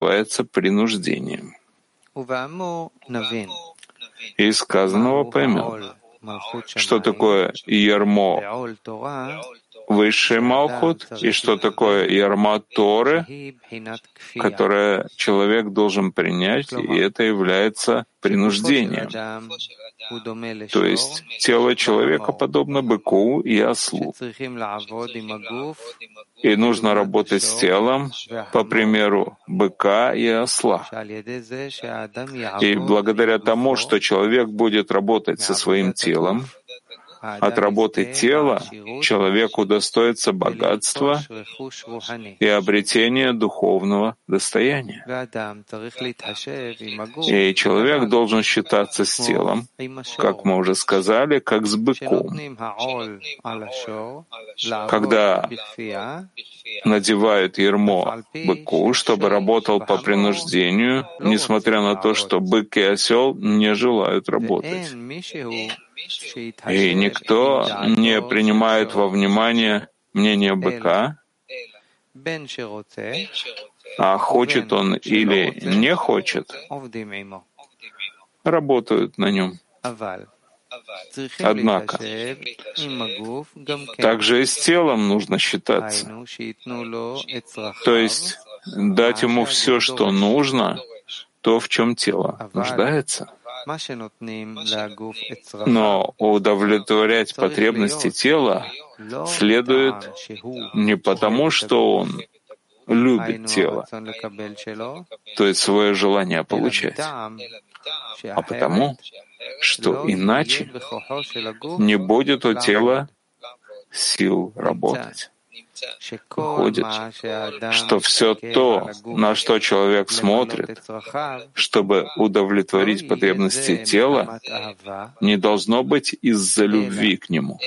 называется принуждением. Из сказанного поймем, что такое ярмо? Высший Малхут. И что такое ярма Торы, которое человек должен принять, и это является принуждением. То есть тело человека подобно быку и ослу. И нужно работать с телом по примеру быка и осла. И благодаря тому, что человек будет работать со своим телом, от работы тела человек удостоится богатства и обретения духовного достояния. И человек должен считаться с телом, как мы уже сказали, как с быком. Когда надевают ермо быку, чтобы работал по принуждению, несмотря на то, что бык и осел не желают работать. И никто не принимает во внимание мнение быка, а хочет он или не хочет, работают на нем. Однако, также и с телом нужно считаться. То есть дать ему все, что нужно, то, в чем тело нуждается. Но удовлетворять потребности тела следует не потому, что он любит тело, то есть свое желание получать, а потому, что иначе не будет у тела сил работать. Выходит, что все то, на что человек смотрит, чтобы удовлетворить потребности тела, не должно быть из-за любви к нему.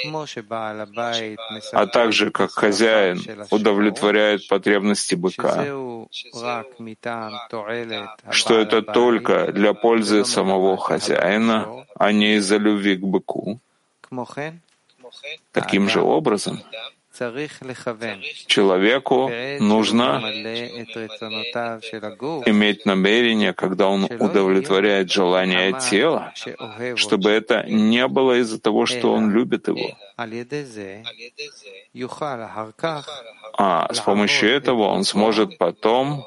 А также, как хозяин удовлетворяет потребности быка, что это только для пользы самого хозяина, а не из-за любви к быку. Таким же образом, Человеку нужно иметь намерение, когда он удовлетворяет желание тела, чтобы это не было из-за того, что он любит его. А с помощью этого он сможет потом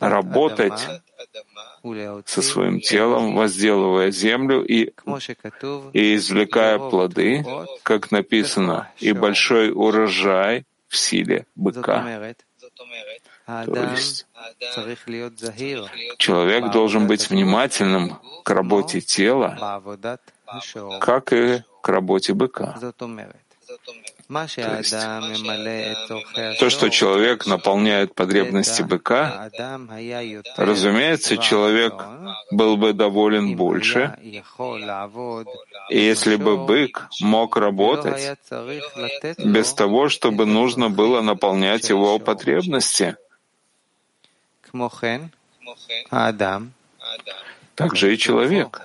работать со своим телом, возделывая землю и, и извлекая плоды, как написано, и большой урожай в силе быка. То есть человек должен быть внимательным к работе тела, как и к работе быка. То есть то, что человек наполняет потребности быка, разумеется, человек был бы доволен больше, если бы бык мог работать без того, чтобы нужно было наполнять его потребности. Также и человек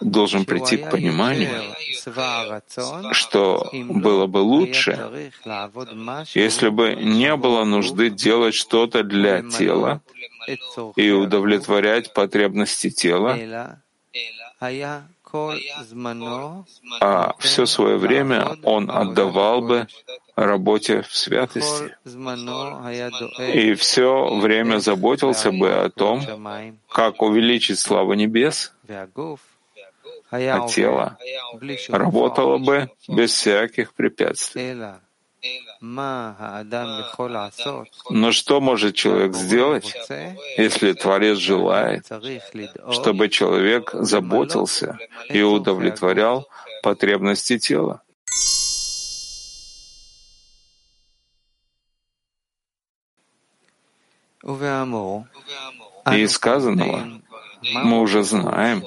должен прийти к пониманию, что было бы лучше, если бы не было нужды делать что-то для тела и удовлетворять потребности тела, а все свое время он отдавал бы работе в святости. И все время заботился бы о том, как увеличить славу небес, а тело работало бы без всяких препятствий. Но что может человек сделать, если Творец желает, чтобы человек заботился и удовлетворял потребности тела? И из сказанного мы уже знаем,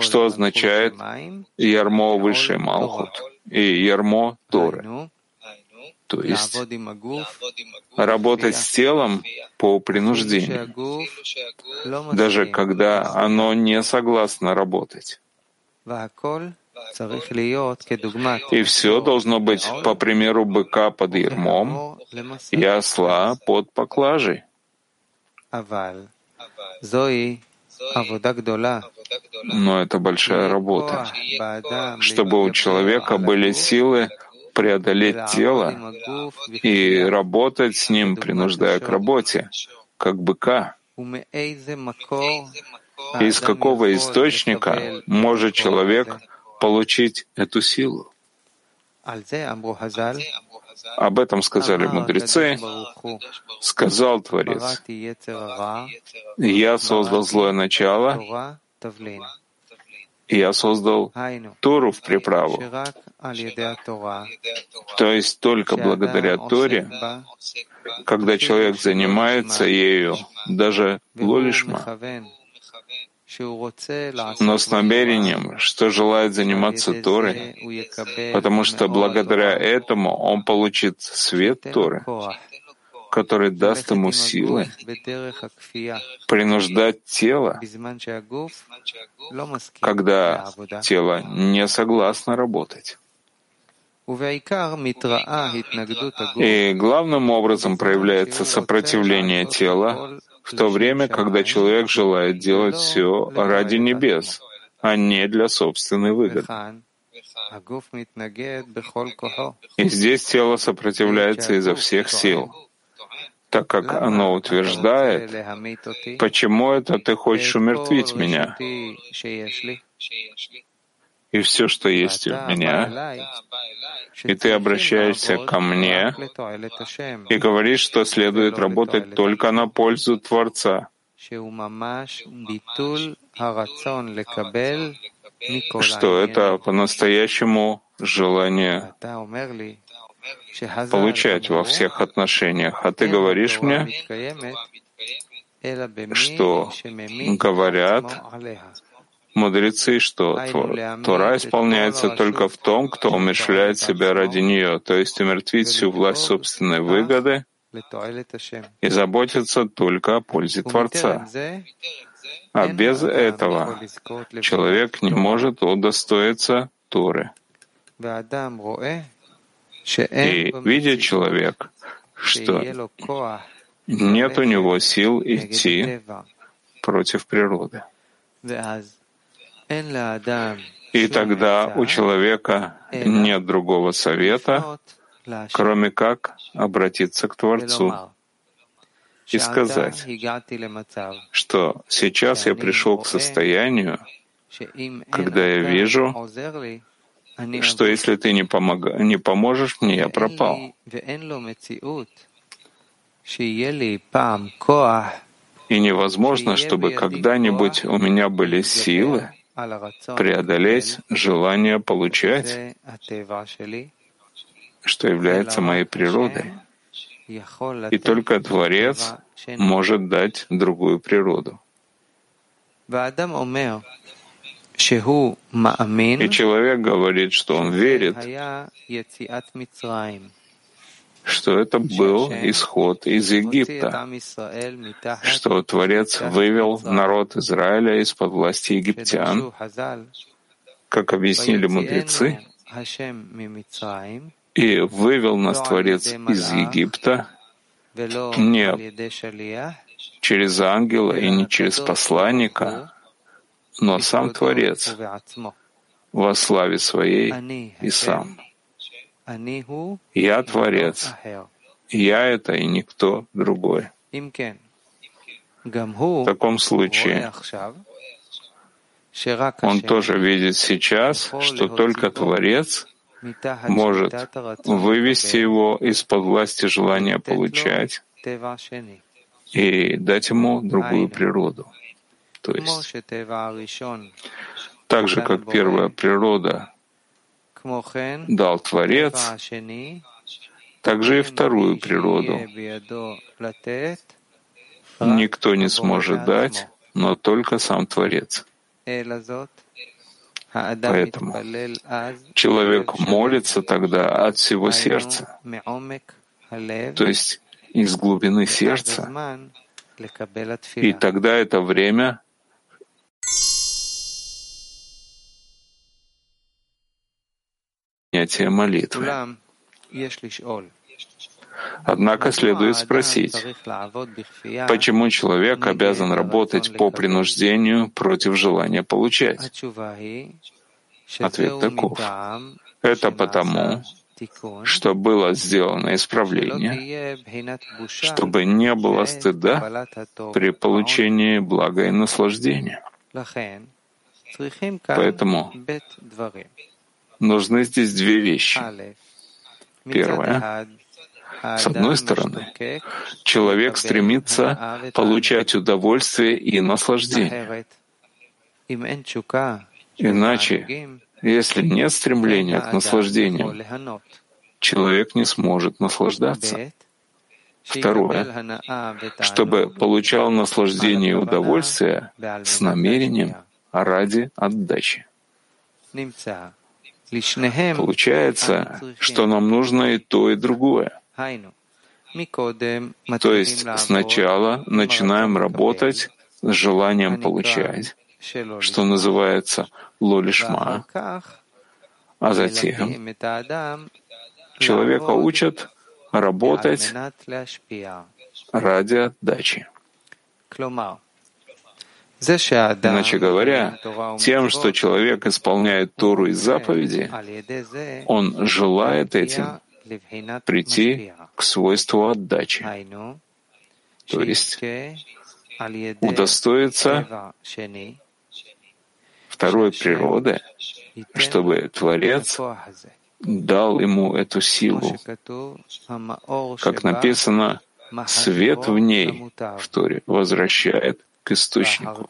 что означает ярмо высший Малхут и ярмо Торы то есть работать с телом по принуждению, даже когда оно не согласно работать. И все должно быть по примеру быка под ермом и осла под поклажей. Но это большая работа, чтобы у человека были силы преодолеть тело и работать с ним, принуждая к работе, как быка. Из какого источника может человек получить эту силу? Об этом сказали мудрецы. Сказал Творец, «Я создал злое начало, и я создал Тору в приправу. То есть только благодаря Торе, когда человек занимается ею, даже лолишма, но с намерением, что желает заниматься Торой, потому что благодаря этому он получит свет Торы, который даст ему силы принуждать тело, когда тело не согласно работать. И главным образом проявляется сопротивление тела в то время, когда человек. желает делать все ради небес, а не для собственной выгоды. И здесь тело сопротивляется изо всех сил, так как оно утверждает, почему это ты хочешь умертвить меня? И все, что есть у меня, и ты обращаешься ко мне и говоришь, что следует работать только на пользу Творца, что это по-настоящему желание получать во всех отношениях. А ты говоришь мне, что говорят мудрецы, что Тора исполняется только в том, кто умерщвляет себя ради нее, то есть умертвить всю власть собственной выгоды и заботиться только о пользе Творца. А без этого человек не может удостоиться Торы. И видит человек, что нет у него сил идти против природы. И тогда у человека нет другого совета, кроме как обратиться к Творцу и сказать, что сейчас я пришел к состоянию, когда я вижу, что если ты не, помог, не поможешь мне, я пропал. И невозможно, чтобы когда-нибудь у меня были силы преодолеть желание получать, что является моей природой. И только Творец может дать другую природу. И человек говорит, что он верит, что это был исход из Египта, что Творец вывел народ Израиля из-под власти египтян, как объяснили мудрецы, и вывел нас Творец из Египта. Не через ангела и не через посланника, но сам Творец во славе своей и сам. Я Творец. Я — это и никто другой. В таком случае он тоже видит сейчас, что только Творец может вывести его из-под власти желания получать и дать ему другую природу. То есть, так же, как первая природа дал Творец, также и вторую природу. никто не сможет дать, но только сам Творец. Поэтому человек молится тогда от всего сердца, то есть из глубины сердца, и тогда это время принятия молитвы. Однако следует спросить, почему человек обязан работать по принуждению против желания получать? Ответ таков. Это потому, что было сделано исправление, чтобы не было стыда при получении блага и наслаждения. Поэтому нужны здесь две вещи. Первое. С одной стороны, человек стремится получать удовольствие и наслаждение. Иначе, если нет стремления к наслаждению, человек не сможет наслаждаться. Второе. Чтобы получал наслаждение и удовольствие с намерением ради отдачи. Получается, что нам нужно и то, и другое. То есть сначала начинаем работать с желанием получать, что называется лолишма, а затем человека учат работать ради отдачи. Иначе говоря, тем, что человек исполняет Тору и заповеди, он желает этим прийти к свойству отдачи, то есть удостоиться второй природы, чтобы Творец дал ему эту силу. Как написано, свет в ней, в Торе, возвращает к источнику.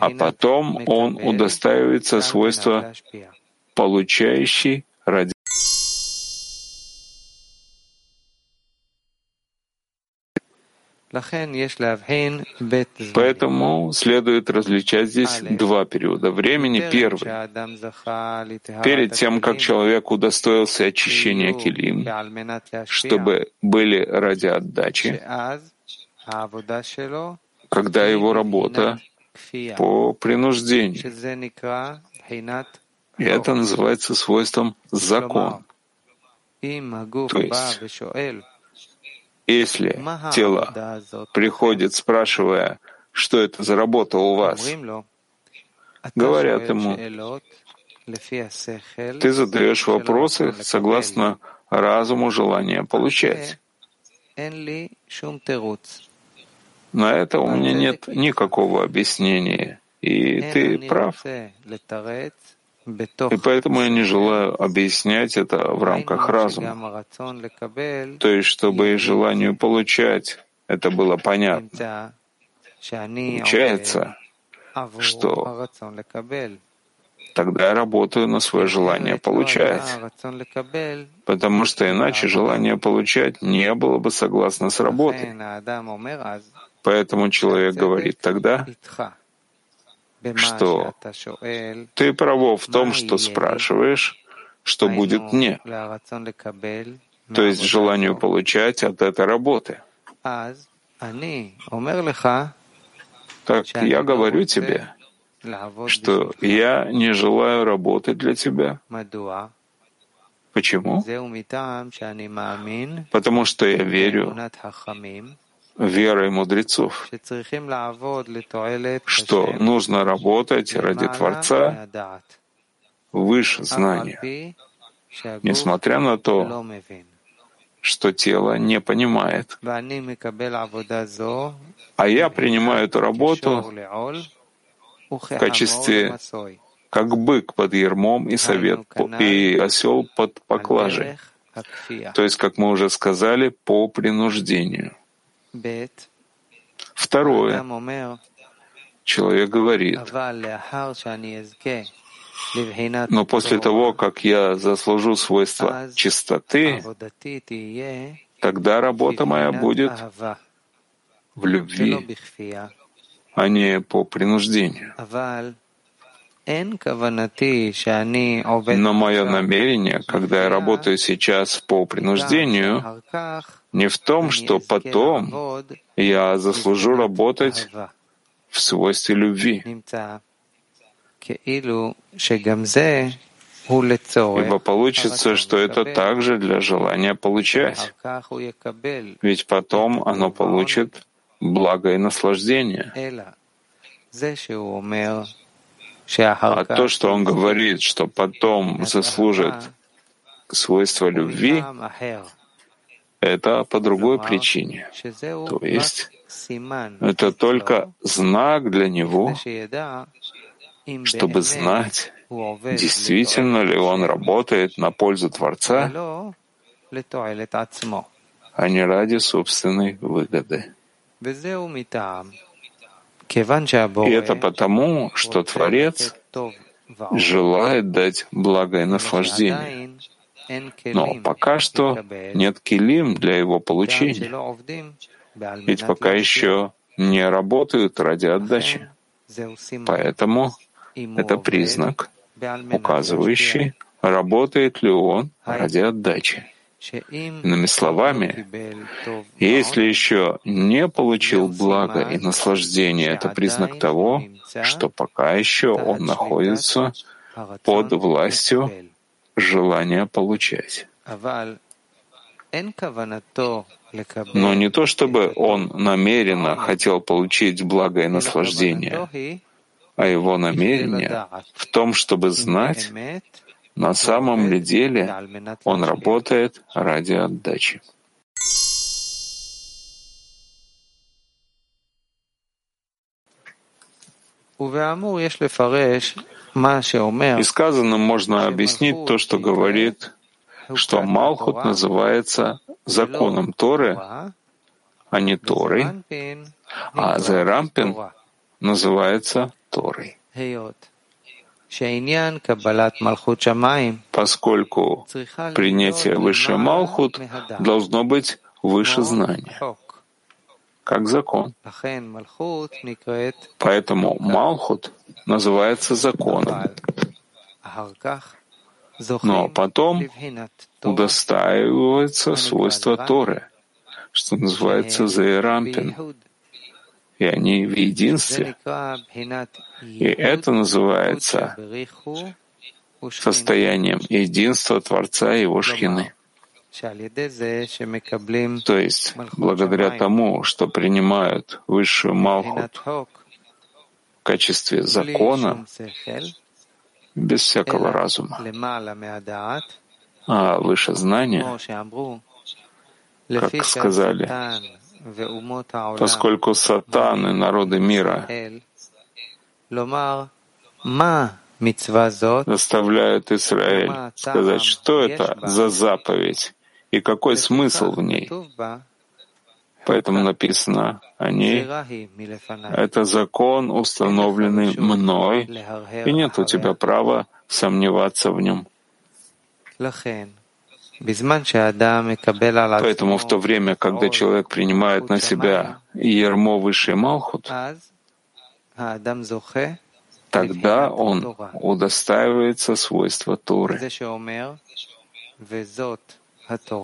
А потом он удостаивается свойства получающий ради Поэтому следует различать здесь два периода. Времени. Первый — перед тем, как человек удостоился очищения килим, чтобы были ради отдачи, когда его работа по принуждению. Это называется свойством закон. То есть если тело приходит, спрашивая, что это за работа у вас, говорят ему, ты задаешь вопросы согласно разуму желания получать. На это у меня нет никакого объяснения. И ты прав. И поэтому я не желаю объяснять это в рамках разума. То есть, чтобы и желанию получать это было понятно. Получается, что тогда я работаю на свое желание получать. Потому что иначе желание получать не было бы согласно с работой. Поэтому человек говорит тогда, что ты правов в том, что спрашиваешь, что будет мне, то есть желанию получать от этой работы. Так я говорю тебе, что я не желаю работать для тебя. Почему? Потому что я верю верой мудрецов, что нужно работать ради Творца? Выше знания, несмотря на то, что тело не понимает. А я принимаю эту работу в качестве как бык под ермом и совет и осел под поклажей. То есть, как мы уже сказали, по принуждению. Второе. Человек говорит, но после того, как я заслужу свойства чистоты, тогда работа моя будет в любви, а не по принуждению. Но мое намерение, когда я работаю сейчас по принуждению, не в том, что потом я заслужу работать в свойстве любви. Ибо получится, что это также для желания получать. Ведь потом оно получит благо и наслаждение. А то, что он говорит, что потом заслужит свойство любви, это по другой причине. То есть это только знак для него, чтобы знать, действительно ли он работает на пользу Творца, а не ради собственной выгоды. И это потому, что Творец желает дать благое наслаждение. Но пока что нет килим для его получения. Ведь пока еще не работают ради отдачи. Поэтому это признак, указывающий, работает ли он ради отдачи. Иными словами, если еще не получил благо и наслаждение, это признак того, что пока еще он находится под властью желания получать. Но не то, чтобы он намеренно хотел получить благо и наслаждение, а его намерение в том, чтобы знать, на самом ли деле он работает ради отдачи. И сказанным можно объяснить то, что говорит, что Малхут называется законом Торы, а не Торой, а Зерампин называется Торой. Поскольку принятие высшей Малхут должно быть выше знания, как закон. Поэтому Малхут называется законом. Но потом удостаивается свойство Торы, что называется Зейрампин, и они в единстве. И это называется состоянием единства Творца и его шхины. То есть, благодаря тому, что принимают высшую Малхут в качестве закона, без всякого разума, а выше знания, как сказали, поскольку сатан и народы мира заставляют Израиль сказать, что это за заповедь и какой смысл в ней. Поэтому написано, они — это закон, установленный мной, и нет у тебя права сомневаться в нем. Поэтому в то время, когда человек принимает на себя ермо высшей Малхут, тогда он удостаивается свойства Торы.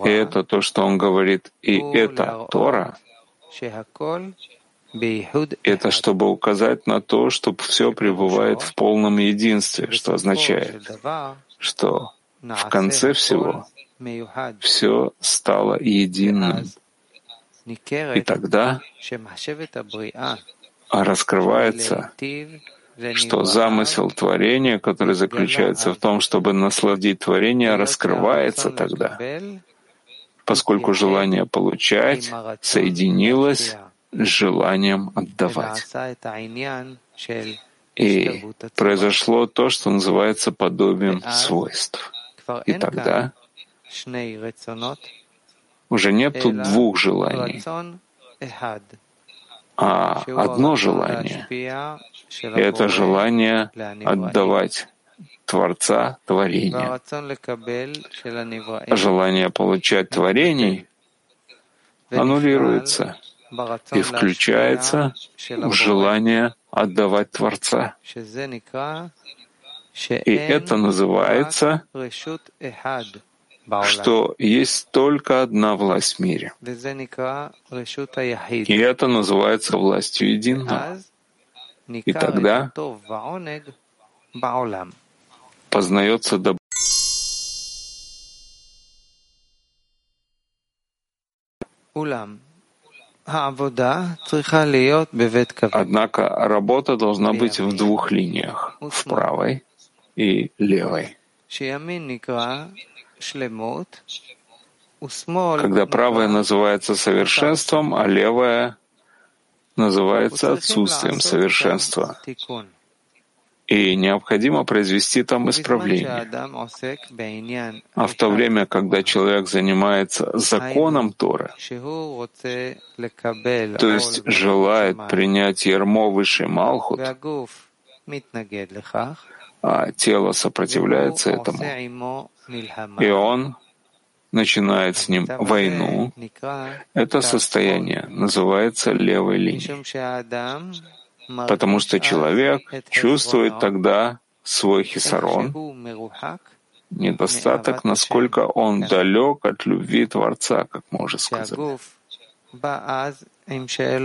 И это то, что он говорит, и это Тора, это чтобы указать на то, что все пребывает в полном единстве, что означает, что в конце всего все стало единым. И тогда раскрывается, что замысел творения, который заключается в том, чтобы насладить творение, раскрывается тогда, поскольку желание получать соединилось с желанием отдавать. И произошло то, что называется подобием свойств. И тогда уже нет тут двух желаний, а одно желание. И это желание отдавать Творца творения. Желание получать творений аннулируется и включается в желание отдавать Творца. И это называется что есть только одна власть в мире. И это называется властью единого. И тогда познается добро. Однако работа должна быть в двух линиях, в правой и левой. Когда правая называется совершенством, а левая называется отсутствием совершенства. и необходимо произвести там исправление. А в то время, когда человек занимается законом Торы, то есть желает принять ярмо высший Малхут, а тело сопротивляется этому, и он начинает с ним войну, это состояние называется левой линией. Потому что человек чувствует тогда свой хисарон, недостаток, насколько он далек от любви Творца, как мы уже сказали.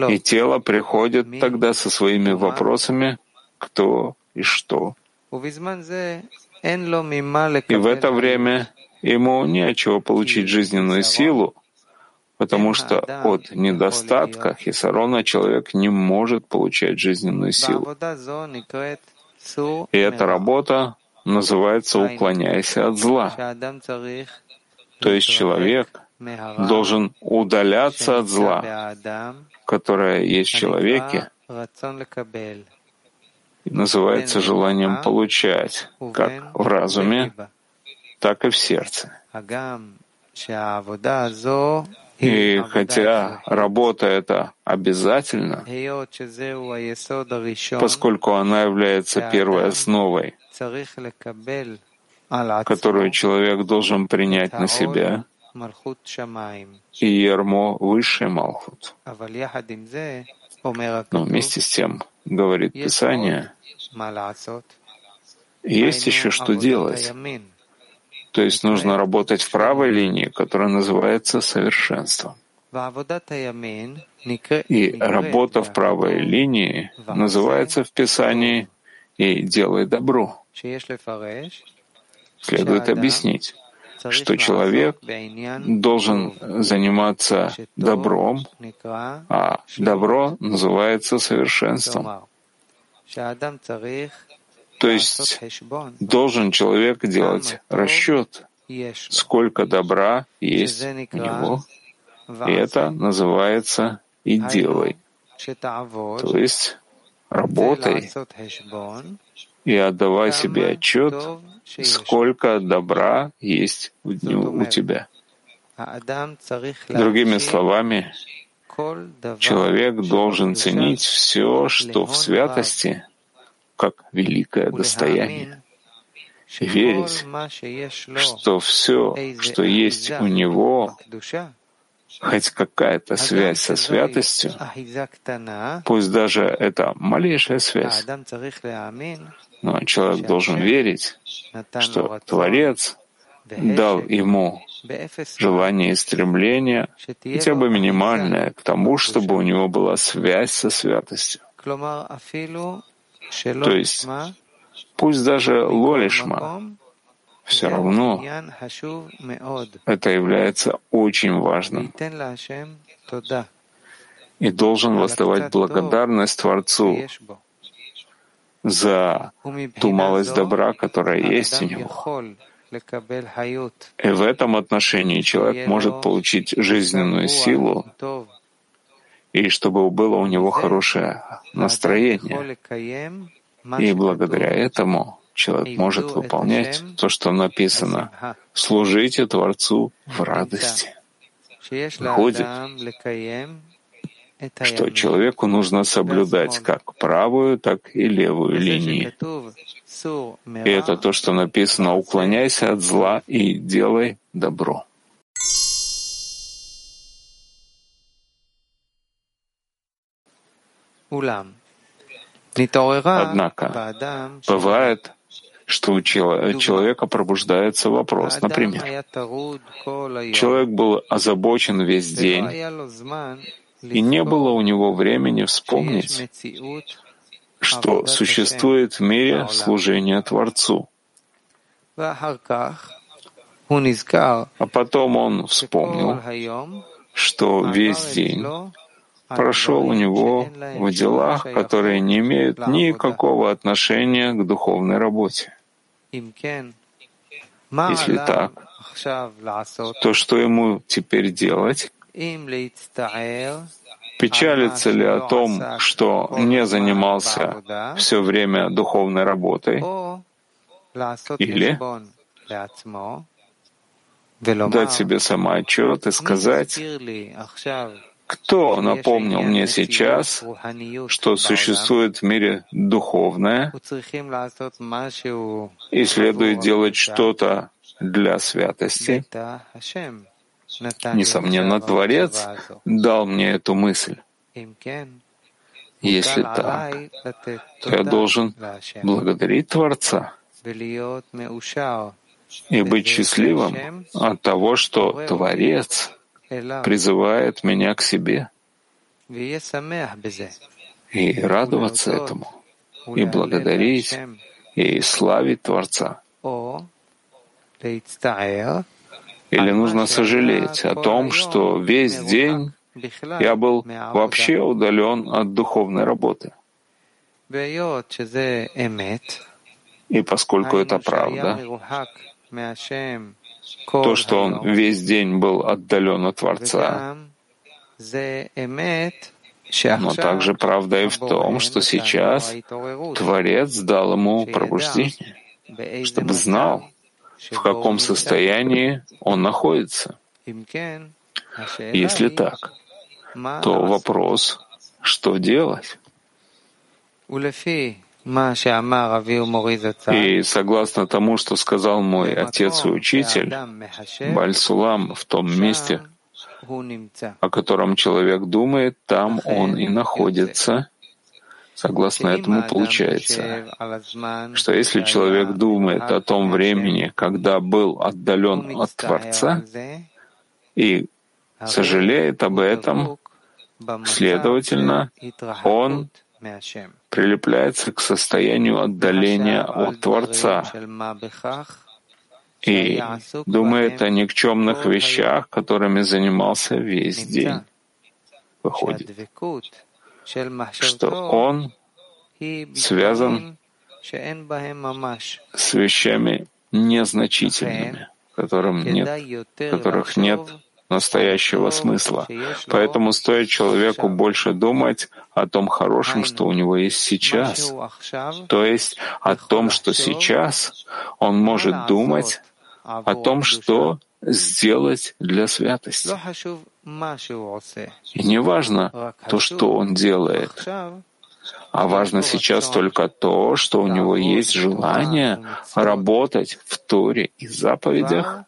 И тело приходит тогда со своими вопросами, кто и что. И в это время ему не от чего получить жизненную силу, потому что от недостатка хисарона человек не может получать жизненную силу. И эта работа называется «уклоняясь от зла». То есть человек должен удаляться от зла, которое есть в человеке, называется желанием получать, как в разуме, так и в сердце. И хотя работа это обязательно, поскольку она является первой основой, которую человек должен принять на себя, и ермо высший Малхут. Но вместе с тем, говорит Писание, есть еще что делать. То есть нужно работать в правой линии, которая называется совершенством. И работа в правой линии называется в Писании «и делай добро». Следует объяснить, что человек должен заниматься добром, а добро называется совершенством. То есть должен человек делать расчет, сколько добра есть у него, и это называется «и делай». То есть работай и отдавай себе отчет, сколько добра есть у тебя. Другими словами, человек должен ценить все, что в святости — как великое достояние, верить, что все, что есть у него, хоть какая-то связь со святостью, пусть даже это малейшая связь, но человек должен верить, что Творец дал ему желание и стремление, хотя бы минимальное, к тому, чтобы у него была связь со святостью. То есть, пусть даже лолишма, все равно это является очень важным и должен воздавать благодарность Творцу за ту малость добра, которая есть у него. И в этом отношении человек может получить жизненную силу, и чтобы было у него хорошее настроение. И благодаря этому человек может выполнять то, что написано. «служите Творцу в радости». Выходит, что человеку нужно соблюдать как правую, так и левую линии. И это то, что написано «уклоняйся от зла и делай добро». Однако бывает, что у человека пробуждается вопрос. Например, человек был озабочен весь день, и не было у него времени вспомнить, что существует в мире служение Творцу. А потом он вспомнил, что весь день прошел у него в делах, которые не имеют никакого отношения к духовной работе. Если так, то что ему теперь делать? Печалится ли о том, что не занимался все время духовной работой? Или дать себе самоотчет и сказать, кто напомнил мне сейчас, что существует в мире духовное, и следует делать что-то для святости? Несомненно, Творец дал мне эту мысль. Если так, то я должен благодарить Творца и быть счастливым от того, что Творец призывает меня к себе, и радоваться этому, и благодарить, и славить Творца. Или нужно сожалеть о том, что весь день я был вообще удален от духовной работы. И поскольку это правда, то, что он весь день был отдален от Творца, но также правда и в том, что сейчас Творец дал ему пробуждение, чтобы знал, в каком состоянии он находится. Если так, то вопрос, что делать? И согласно тому, что сказал мой отец и учитель, Бальсулам в том месте, о котором человек думает, там он и находится. Согласно этому получается, что если человек думает о том времени, когда был отдален от Творца, и сожалеет об этом, следовательно, он прилепляется к состоянию отдаления от Творца и думает о никчемных вещах, которыми занимался весь день. Выходит, что он связан с вещами незначительными, которым нет, которых нет настоящего смысла. Поэтому стоит человеку больше думать о том хорошем, что у него есть сейчас, то есть о том, что сейчас он может думать о том, что сделать для святости. И не важно то, что он делает, а важно сейчас только то, что у него есть желание работать в Торе и заповедях,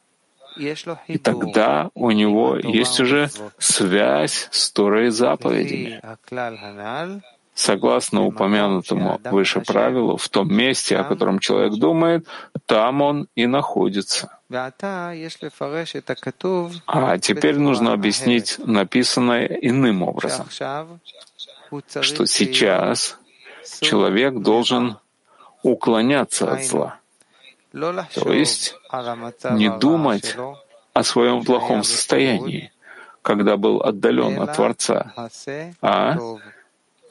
и тогда у него есть уже связь с Торой и заповедями. Согласно упомянутому выше правилу, в том месте, о котором человек думает, там он и находится. А теперь нужно объяснить написанное иным образом, что сейчас человек должен уклоняться от зла. То есть не думать о своем плохом состоянии, когда был отдален от Творца, а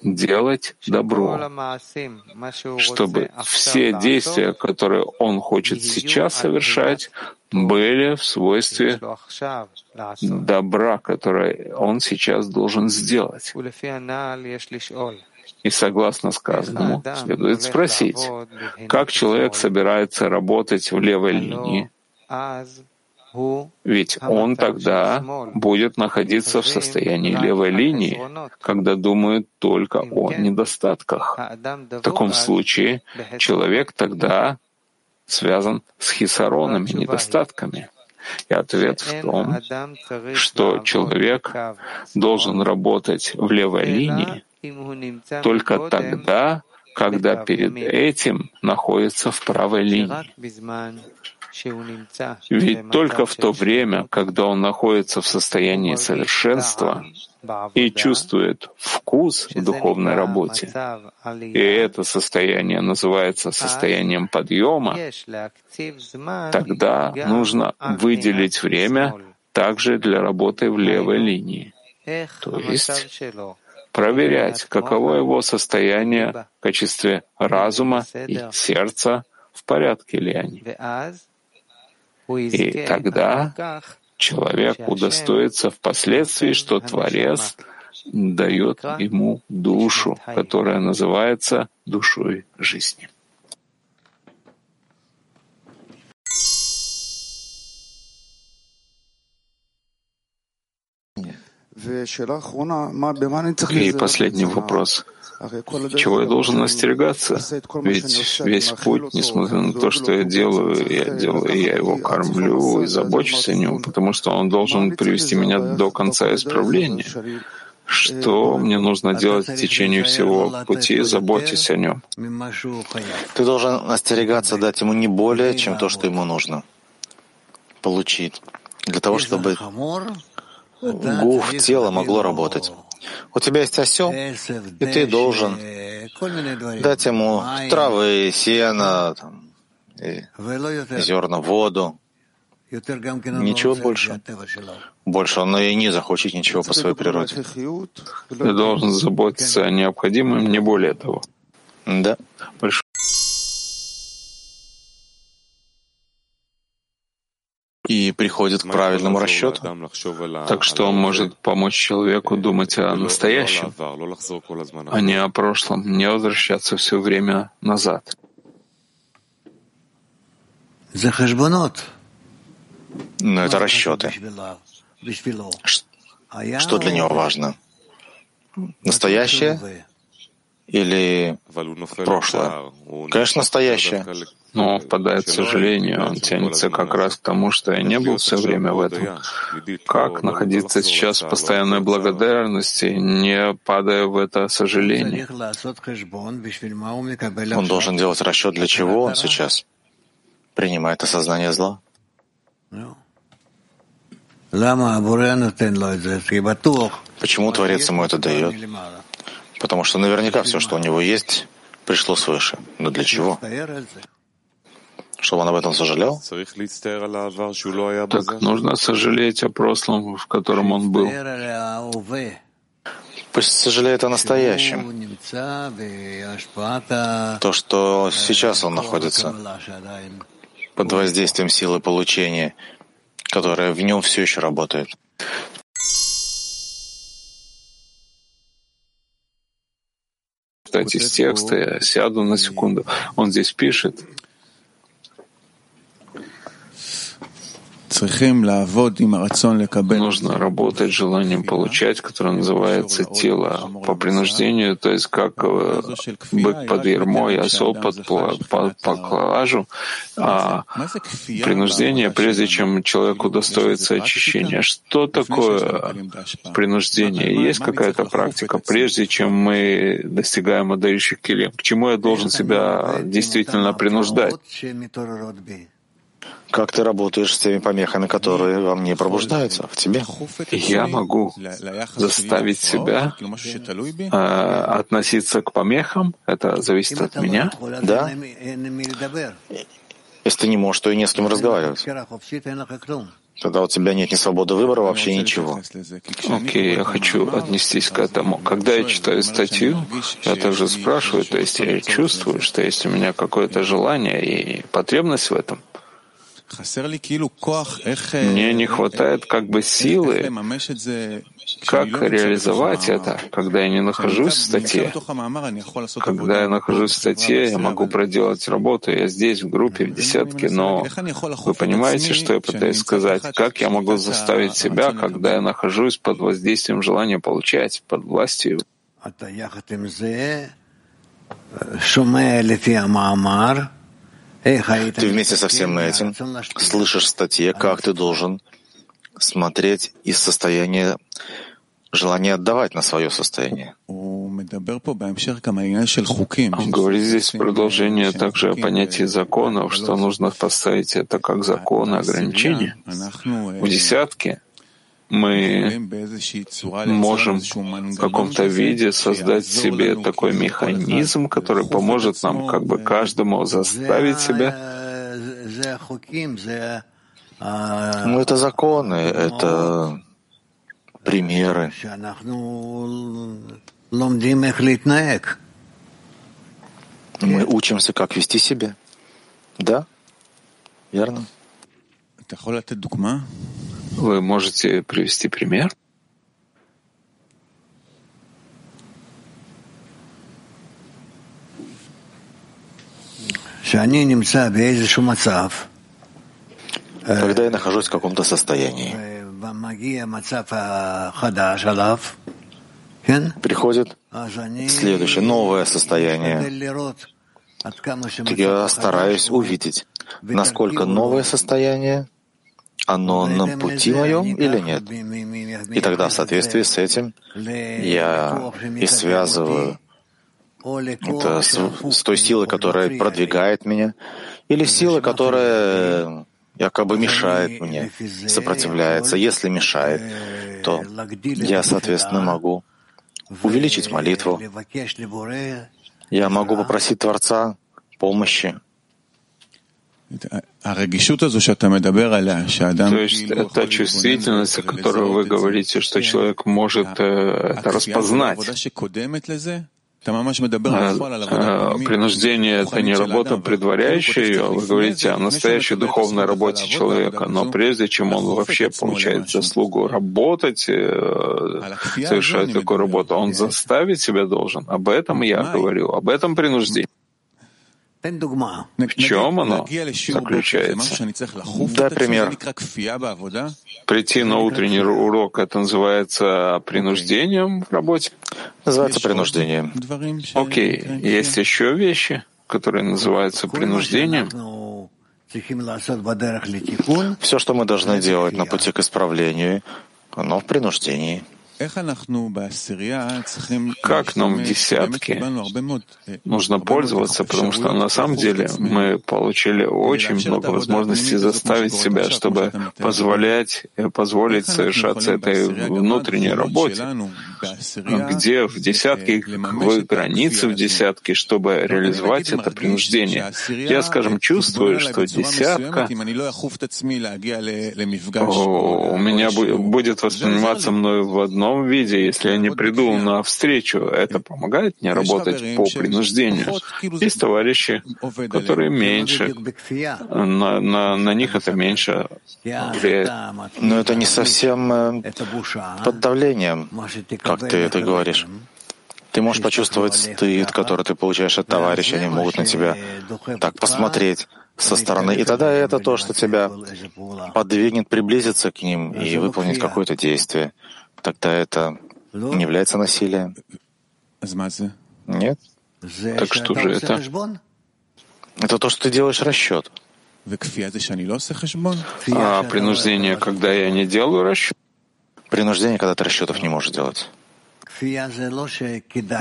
делать добро, чтобы все действия, которые он хочет сейчас совершать, были в свойстве добра, которое он сейчас должен сделать. И согласно сказанному, следует спросить, как человек собирается работать в левой линии, ведь он тогда будет находиться в состоянии левой линии, когда думает только о недостатках. В таком случае человек тогда связан с хисаронами, недостатками. И ответ в том, что человек должен работать в левой линии только тогда, когда перед этим находится в правой линии. Ведь только в то время, когда он находится в состоянии совершенства и чувствует вкус в духовной работе, и это состояние называется состоянием подъема, тогда нужно выделить время также для работы в левой линии. То есть проверять, каково его состояние в качестве разума и сердца, в порядке ли они. И тогда человек удостоится впоследствии, что Творец дает ему душу, которая называется душой жизни. И последний вопрос. Чего я должен остерегаться? Ведь весь путь, несмотря на то, что я делаю, я делаю, я его кормлю и забочусь о нем, потому что он должен привести меня до конца исправления. Что мне нужно делать в течение всего пути, заботясь о нем? Ты должен остерегаться дать ему не более, чем то, что ему нужно получить, для того, чтобы гуф тела могло работать. У тебя есть осел, и ты должен дать ему травы, сено, там, зерна, воду. Ничего больше. Больше он и не захочет ничего по своей природе. Ты должен заботиться о необходимом, не более того. Да. Большое и приходит к правильному расчету. Так что он может помочь человеку думать о настоящем, а не о прошлом, не возвращаться все время назад. Но это расчеты. Что для него важно? Настоящее или прошлое? Конечно, настоящее. Но он впадает в сожаление, он тянется как раз к тому, что я не был все время в этом. Как находиться сейчас в постоянной благодарности, не падая в это сожаление? Он должен делать расчет, для чего он сейчас принимает осознание зла. Почему Творец ему это дает? Потому что наверняка все, что у него есть, пришло свыше. Но для чего? Чтобы он об этом сожалел? Так нужно сожалеть о прошлом, в котором он был. Пусть сожалеет о настоящем. То, что сейчас он находится под воздействием силы получения, которая в нем все еще работает. Кстати, из текста я сяду на секунду. Он здесь пишет, Нужно работать желанием получать, которое называется тело по принуждению, то есть как э, бык под ермо и осол под поклажу, а принуждение, прежде чем человеку достоится очищения. Что такое принуждение? Есть какая-то практика, прежде чем мы достигаем отдающих килим? К чему я должен себя действительно принуждать? Как ты работаешь с теми помехами, которые во мне пробуждаются, в тебе? Я могу заставить себя э, относиться к помехам. Это зависит от меня. Да. Если ты не можешь, то и не с кем разговаривать. Тогда у тебя нет ни свободы выбора, вообще ничего. Окей, okay, я хочу отнестись к этому. Когда я читаю статью, я также спрашиваю, то есть я чувствую, что есть у меня какое-то желание и потребность в этом. Мне не хватает как бы силы, как реализовать это, когда я не нахожусь в статье. Когда я нахожусь в статье, я могу проделать работу. Я здесь, в группе, в десятке, но вы понимаете, что я пытаюсь сказать? Как я могу заставить себя, когда я нахожусь под воздействием желания получать, под властью? Ты вместе со всем этим слышишь статье, как ты должен смотреть из состояния желания отдавать на свое состояние. Он говорит здесь продолжение также о понятии законов, что нужно поставить это как законы, ограничения. В десятке мы можем в каком-то виде создать себе такой механизм, который поможет нам как бы каждому заставить себя Ну, это законы, это примеры. Мы учимся, как вести себя. Да, верно. Вы можете привести пример? Когда я нахожусь в каком-то состоянии, приходит следующее, новое состояние. Я стараюсь увидеть, насколько новое состояние, оно на пути моем или нет. И тогда в соответствии с этим я и связываю это с, с той силой, которая продвигает меня, или силой, которая якобы мешает мне, сопротивляется. Если мешает, то я, соответственно, могу увеличить молитву. Я могу попросить Творца помощи. То есть это чувствительность, о которой вы говорите, что человек может э, это распознать. Принуждение — это не работа, предваряющая ее. Вы говорите о настоящей духовной работе человека. Но прежде чем он вообще получает заслугу работать, э, совершать такую работу, он заставить себя должен. Об этом я говорю, об этом принуждении. В чем оно заключается? Да, пример. Прийти на утренний урок — это называется принуждением в работе? Называется принуждением. Окей. Есть еще вещи, которые называются принуждением? Все, что мы должны делать на пути к исправлению, оно в принуждении. Как нам в десятке? нужно пользоваться, потому что на самом деле мы получили очень много возможностей заставить себя, чтобы позволять, э, позволить совершаться этой внутренней работе, где в десятке, каковы границы в десятке, чтобы реализовать это принуждение. Я, скажем, чувствую, что десятка у меня будет восприниматься мною в одном ином виде, если я не приду на встречу, это помогает мне работать по принуждению. Есть товарищи, которые меньше, на, на, на них это меньше влияет. Но это не совсем э, под давлением, как ты это говоришь. Ты можешь почувствовать стыд, который ты получаешь от товарища, они могут на тебя так посмотреть со стороны. И тогда это то, что тебя подвигнет приблизиться к ним и выполнить какое-то действие тогда это не является насилием? Нет? Так что же это? Это то, что ты делаешь расчет. А принуждение, когда я не делаю расчет? Принуждение, когда ты расчетов не можешь делать.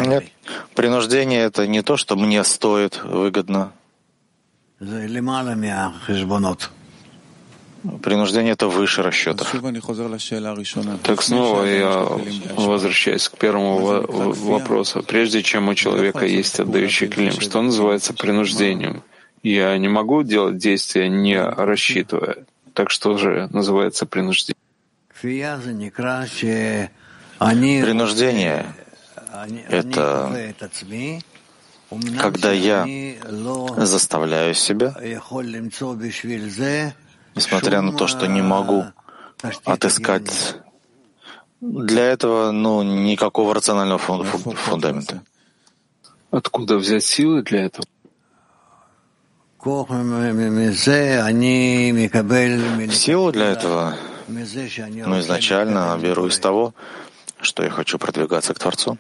Нет. Принуждение — это не то, что мне стоит выгодно. Принуждение — это выше расчетов. Так снова я возвращаюсь к первому вопросу. Прежде чем у человека есть отдающий клим, что называется принуждением? Я не могу делать действия, не рассчитывая. Так что же называется принуждение? Принуждение — это когда я заставляю себя несмотря на то, что не могу отыскать для этого ну, никакого рационального фундамента. Откуда взять силы для этого? Силу для этого ну, изначально беру из того, что я хочу продвигаться к Творцу.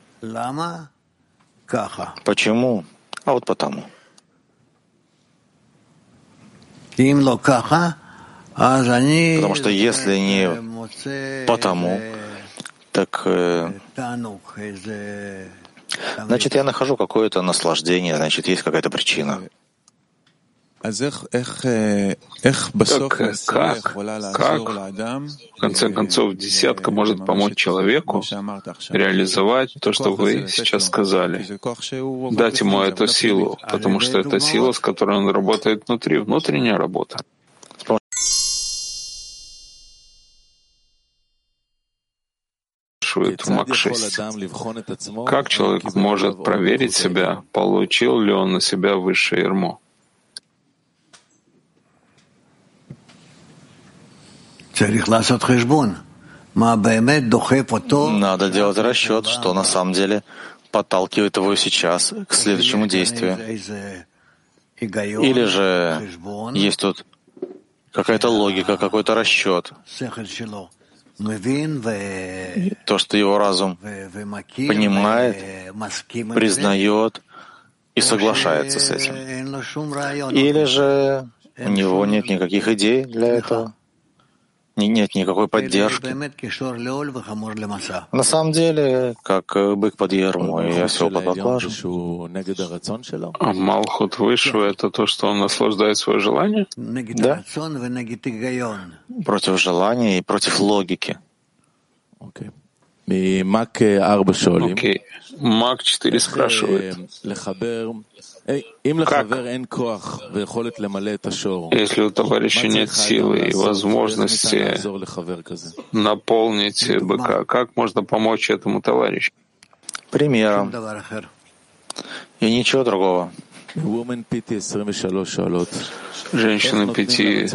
Почему? А вот потому. Потому что если не потому, так э, значит, я нахожу какое-то наслаждение, значит, есть какая-то причина. Так как, как, в конце концов, десятка может помочь человеку реализовать то, что вы сейчас сказали, дать ему эту силу, потому что это сила, с которой он работает внутри, внутренняя работа. Спрашивают в МАК-6. Как человек может проверить себя, получил ли он на себя высшее ермо? Надо делать расчет, что на самом деле подталкивает его сейчас к следующему действию. Или же есть тут какая-то логика, какой-то расчет. То, что его разум понимает, признает и соглашается с этим. Или же у него нет никаких идей для этого нет никакой поддержки. На самом деле, как э, бык под ярмо и осел под поклажу. А Малхут высшего — это то, что он наслаждает свое желание? Да. Против желания и против логики. Окей. Мак 4 спрашивает, как, если у товарища нет силы и возможности наполнить быка, как можно помочь этому товарищу? Примером. И ничего другого. Женщины пяти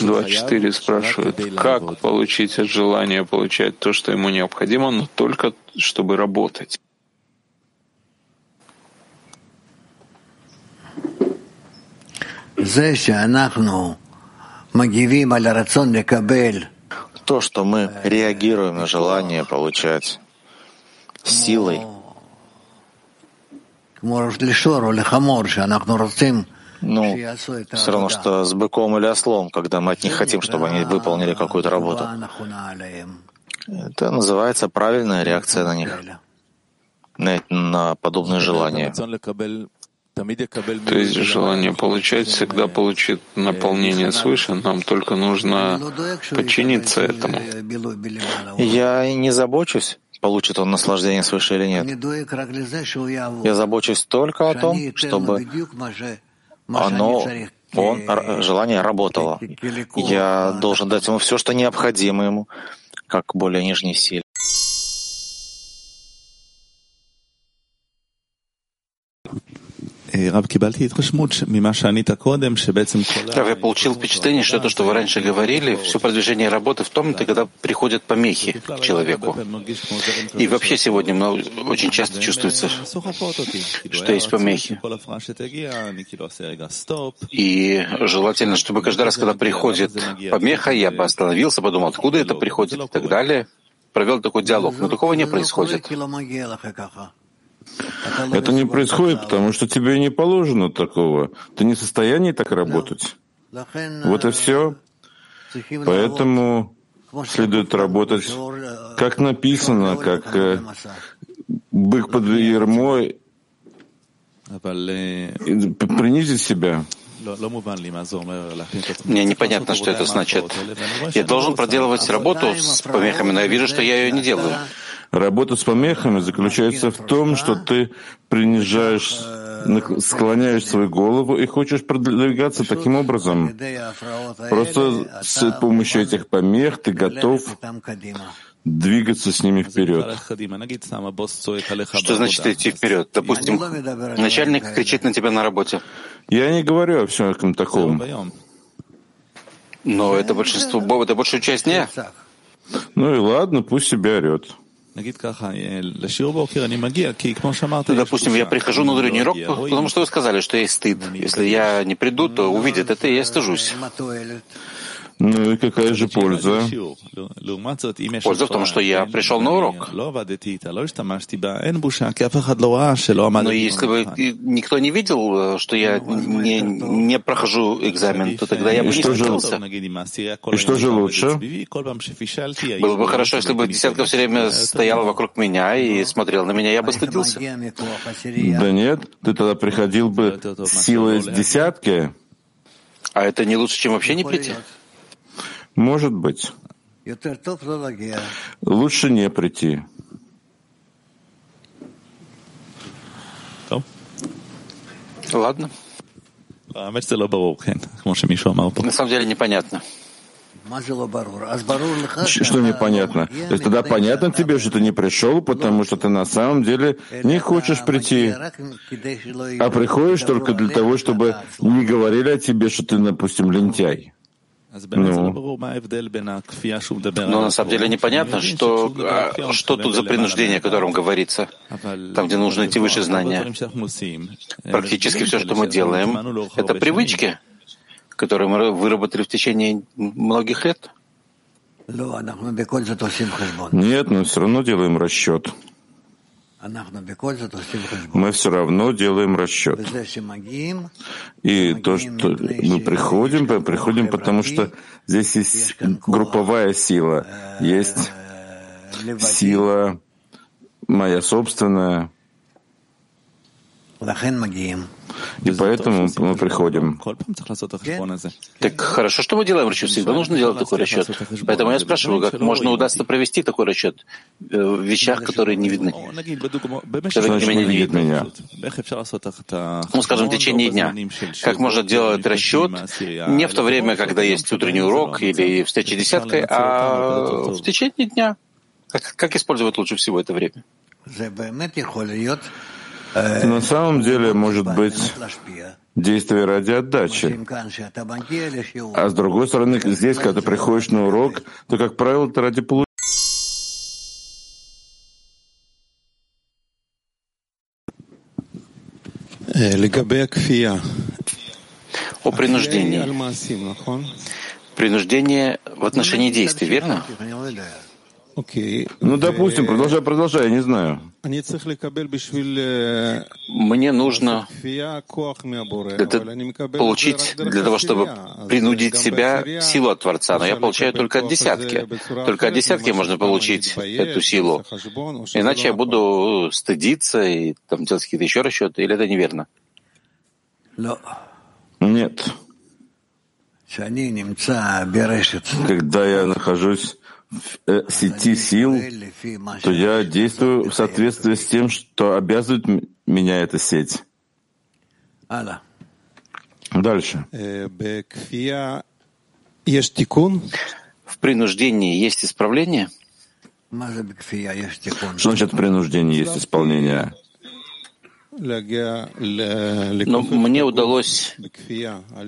24 спрашивают, как получить от желания получать то, что ему необходимо, но только чтобы работать. То, что мы реагируем на желание получать силой, ну, все равно, что с быком или ослом, когда мы от них хотим, чтобы они выполнили какую-то работу. Это называется правильная реакция на них, на, на подобные желания. То есть желание получать всегда получит наполнение свыше, нам только нужно подчиниться этому. Я не забочусь, получит он наслаждение свыше или нет. Я забочусь только о том, чтобы оно, он, желание работало. Я должен дать ему все, что необходимо ему, как более нижней силе. Я получил впечатление, что то, что вы раньше говорили, все продвижение работы в том, когда приходят помехи к человеку. И вообще сегодня очень часто чувствуется, что есть помехи. И желательно, чтобы каждый раз, когда приходит помеха, я бы остановился, подумал, откуда это приходит и так далее. Провел такой диалог. Но такого не происходит. Это не происходит, потому что тебе не положено такого. Ты не в состоянии так работать. Вот и все. Поэтому следует работать, как написано, как э, бык под ермой, принизить себя. Мне непонятно, что это значит. Я должен проделывать работу с помехами, но я вижу, что я ее не делаю. Работа с помехами заключается в том, что ты принижаешь, склоняешь свою голову и хочешь продвигаться таким образом. Просто с помощью этих помех ты готов двигаться с ними вперед. Что значит идти вперед? Допустим, начальник кричит на тебя на работе. Я не говорю о всяком таком. Но это большинство, это большая часть дня. Ну и ладно, пусть себя орет. Допустим, я прихожу на утренний урок, потому что вы сказали, что есть стыд. Если я не приду, то увидят это, и я стыжусь. Ну и какая же польза? Польза в том, что я пришел на урок. Но если бы никто не видел, что я не, не прохожу экзамен, то тогда я бы и не стыдился. И что же лучше? Было бы хорошо, если бы десятка все время стояла вокруг меня и смотрел на меня, я бы стыдился. Да нет, ты тогда приходил бы силой десятки. А это не лучше, чем вообще не прийти? Может быть. Лучше не прийти. Ладно. На самом деле непонятно. Что непонятно? То есть тогда понятно тебе, что ты не пришел, потому что ты на самом деле не хочешь прийти, а приходишь только для того, чтобы не говорили о тебе, что ты, допустим, лентяй. Ну. Но на самом деле непонятно, что, а, что тут за принуждение, о котором говорится, там, где нужно идти выше знания. Практически все, что мы делаем, это привычки, которые мы выработали в течение многих лет. Нет, мы все равно делаем расчет. Мы все равно делаем расчет. И то, что мы приходим, приходим, потому что здесь есть групповая сила, есть сила моя собственная, и поэтому мы приходим. Так хорошо, что мы делаем расчет? Всегда нужно делать такой расчет. Поэтому я спрашиваю, как можно удастся провести такой расчет э, в вещах, которые не видны, которые меня не видны. Меня. Ну, скажем, в течение дня. Как можно делать расчет не в то время, когда есть утренний урок или встреча десяткой, а в течение дня? Как, как использовать лучше всего это время? На самом деле, может быть, действие ради отдачи. А с другой стороны, здесь, когда ты приходишь на урок, то, как правило, это ради получения. О принуждении. Принуждение в отношении действий, верно? Ну, допустим, продолжай, продолжай, я не знаю. Мне нужно это получить для того, чтобы принудить себя силу от Творца, но я получаю только от десятки. Только от десятки можно получить эту силу. Иначе я буду стыдиться и там делать какие-то еще расчеты, или это неверно? Нет. Когда я нахожусь э, сети сил, то я действую в соответствии с тем, что обязывает меня эта сеть. Дальше. Э, в принуждении есть исправление? Что значит в принуждении есть исполнение? Но мне удалось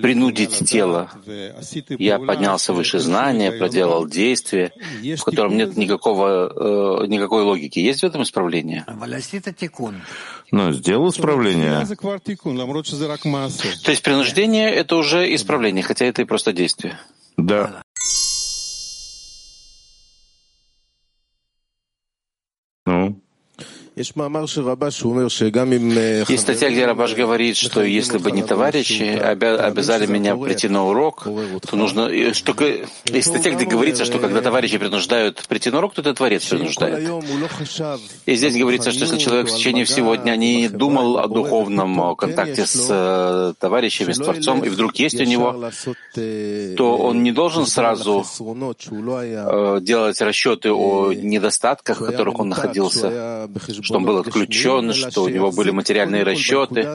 принудить тело. Я поднялся выше знания, проделал действие, в котором нет никакого, э, никакой логики. Есть в этом исправление? Но сделал исправление. То есть принуждение — это уже исправление, хотя это и просто действие. Да. Есть статья, где Рабаш говорит, что если бы не товарищи обязали меня прийти на урок, то нужно... Что, есть статья, где говорится, что когда товарищи принуждают прийти на урок, то это Творец принуждает. И здесь говорится, что если человек в течение всего дня не думал о духовном контакте с э, товарищами, с Творцом, и вдруг есть у него, то он не должен сразу э, делать расчеты о недостатках, в которых он находился, что он был отключен, что у него были материальные расчеты.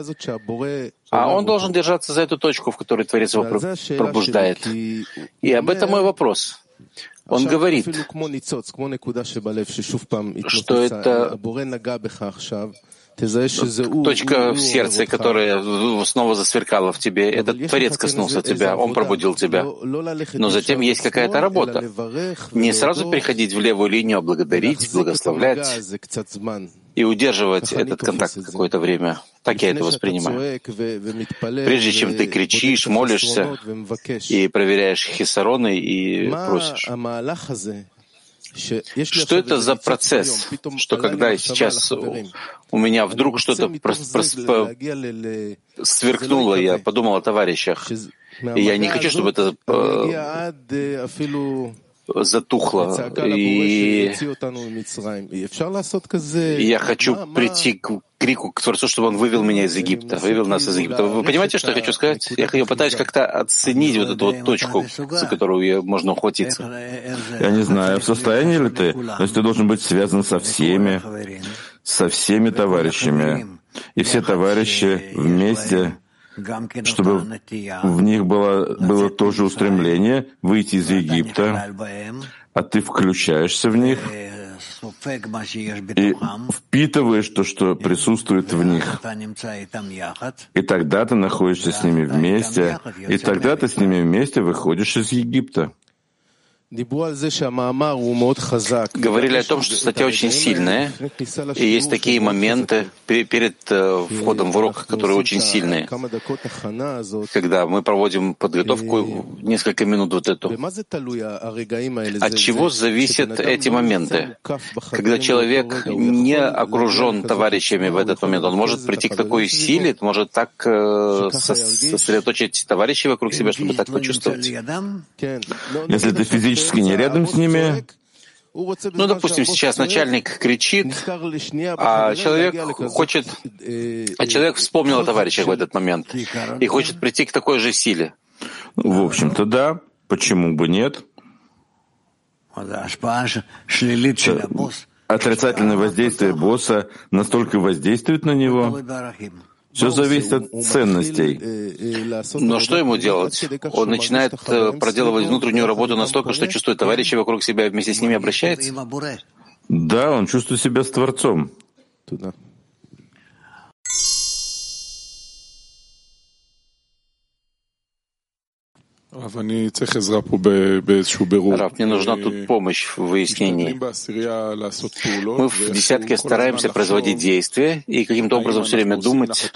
А он должен держаться за эту точку, в которой Творец его пробуждает. И об этом мой вопрос. Он говорит, что это Точка в сердце, которая снова засверкала в тебе, этот Творец коснулся тебя, Он пробудил тебя. Но затем есть какая-то работа. Не сразу приходить в левую линию, а благодарить, благословлять и удерживать этот контакт какое-то время. Так я это воспринимаю. Прежде чем ты кричишь, молишься и проверяешь хисароны и просишь. Что это за процесс, что когда сейчас у меня вдруг что-то сверкнуло, я подумал о товарищах, и я не хочу, чтобы это затухло. И я хочу прийти к крику к Творцу, чтобы он вывел меня из Египта, вывел нас из Египта. Вы понимаете, что я хочу сказать? Я пытаюсь как-то оценить вот эту вот точку, за которую можно ухватиться. Я не знаю, в состоянии ли ты, то есть ты должен быть связан со всеми, со всеми товарищами. И все товарищи вместе чтобы в них было, было тоже устремление выйти из Египта, а ты включаешься в них и впитываешь то, что присутствует в них. И тогда ты находишься с ними вместе, и тогда ты с ними вместе выходишь из Египта. Говорили о том, что статья очень сильная, и есть такие моменты перед э, входом в урок, которые очень сильные, когда мы проводим подготовку несколько минут вот эту. От чего зависят эти моменты? Когда человек не окружен товарищами в этот момент, он может прийти к такой силе, может так э, сосредоточить товарищей вокруг себя, чтобы так почувствовать. Если ты физически физически не рядом с ними. Ну, допустим, сейчас начальник кричит, а человек хочет, а человек вспомнил о товарищах в этот момент и хочет прийти к такой же силе. В общем-то, да. Почему бы нет? Отрицательное воздействие босса настолько воздействует на него, все зависит от ценностей. Но что ему делать? Он начинает э, проделывать внутреннюю работу настолько, что чувствует товарищей вокруг себя и вместе с ними обращается? Да, он чувствует себя с Творцом. Раф, мне нужна тут помощь в выяснении. Мы в десятке стараемся производить действия и каким-то образом все время думать,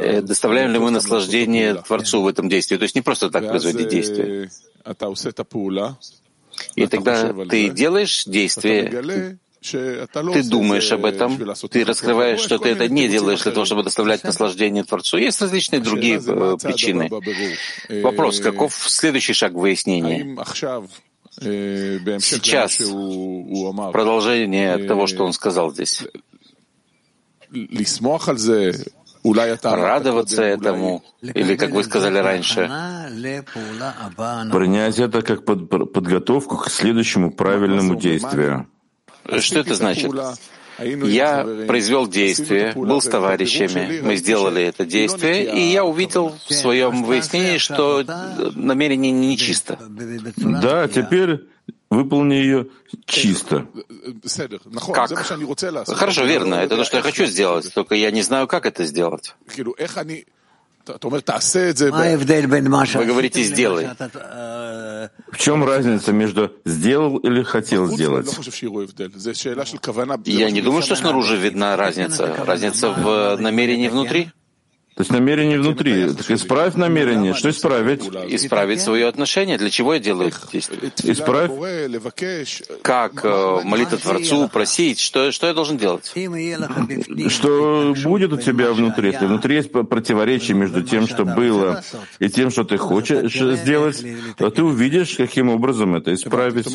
э, доставляем ли мы наслаждение Творцу в этом действии. То есть не просто так производить действия. И тогда ты делаешь действие, ты думаешь об этом, ты раскрываешь, что ты это не делаешь для того, чтобы доставлять наслаждение Творцу. Есть различные другие э, причины. Вопрос, каков следующий шаг в выяснении? Сейчас продолжение того, что он сказал здесь. Радоваться этому, или, как вы сказали раньше, принять это как подготовку к следующему правильному действию. Что это значит? Я произвел действие, был с товарищами, мы сделали это действие, и я увидел в своем выяснении, что намерение нечисто. Да, теперь выполни ее чисто. Как? Хорошо, верно, это то, что я хочу сделать, только я не знаю, как это сделать. Вы говорите «сделай». В чем разница между «сделал» или «хотел сделать»? Я не думаю, что снаружи видна разница. Разница в намерении внутри. То есть намерение внутри. Так исправь намерение. Что исправить? Исправить свое отношение. Для чего я делаю это действие? Исправь. Как э, молиться Творцу, просить? Что, что я должен делать? Что будет у тебя внутри? Если внутри есть противоречие между тем, что было, и тем, что ты хочешь сделать, то ты увидишь, каким образом это исправить.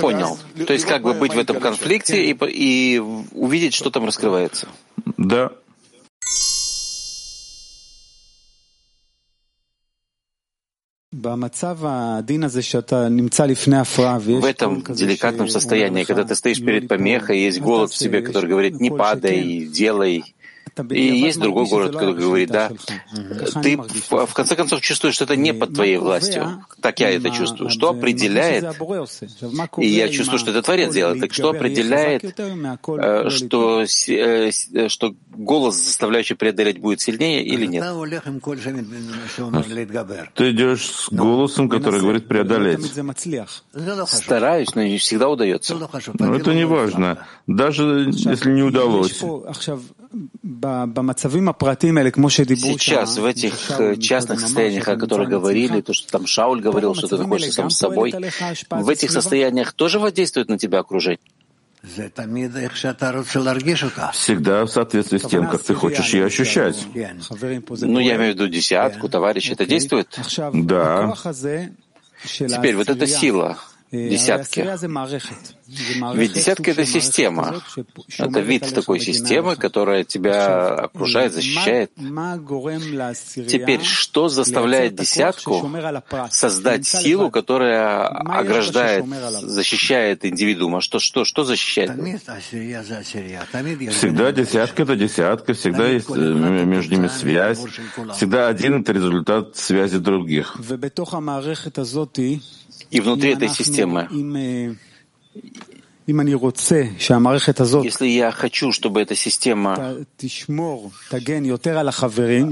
Понял. То есть как бы быть в этом конфликте и, и увидеть, что там раскрывается. Да. В этом деликатном состоянии, когда ты стоишь перед помехой, есть голод в себе, который говорит «не падай, делай», и есть другой город, который говорит, да, ты в конце концов чувствуешь, что это не под твоей властью. Так я это чувствую. Что определяет, и я чувствую, что это Творец делает, так что определяет, э, что, э, что голос, заставляющий преодолеть, будет сильнее или нет? Ты идешь с голосом, который говорит преодолеть. Стараюсь, но не всегда удается. Но это не важно, даже если не удалось. Сейчас, в этих э, частных состояниях, о которых говорили, то, что там Шауль говорил, что ты находишься сам с собой, в этих состояниях тоже воздействует на тебя окружение? Всегда в соответствии с тем, как ты хочешь ее ощущать. Ну, я имею в виду десятку, товарищ, это действует? Да. Теперь вот эта сила, десятки. Ведь десятка — это система. Это вид такой системы, которая тебя окружает, защищает. Теперь, что заставляет десятку создать силу, которая ограждает, защищает индивидуума? Что, что, что защищает? Всегда десятка — это десятка, всегда есть э, между ними связь, всегда один — это результат связи других. И внутри этой системы, если я хочу, чтобы эта система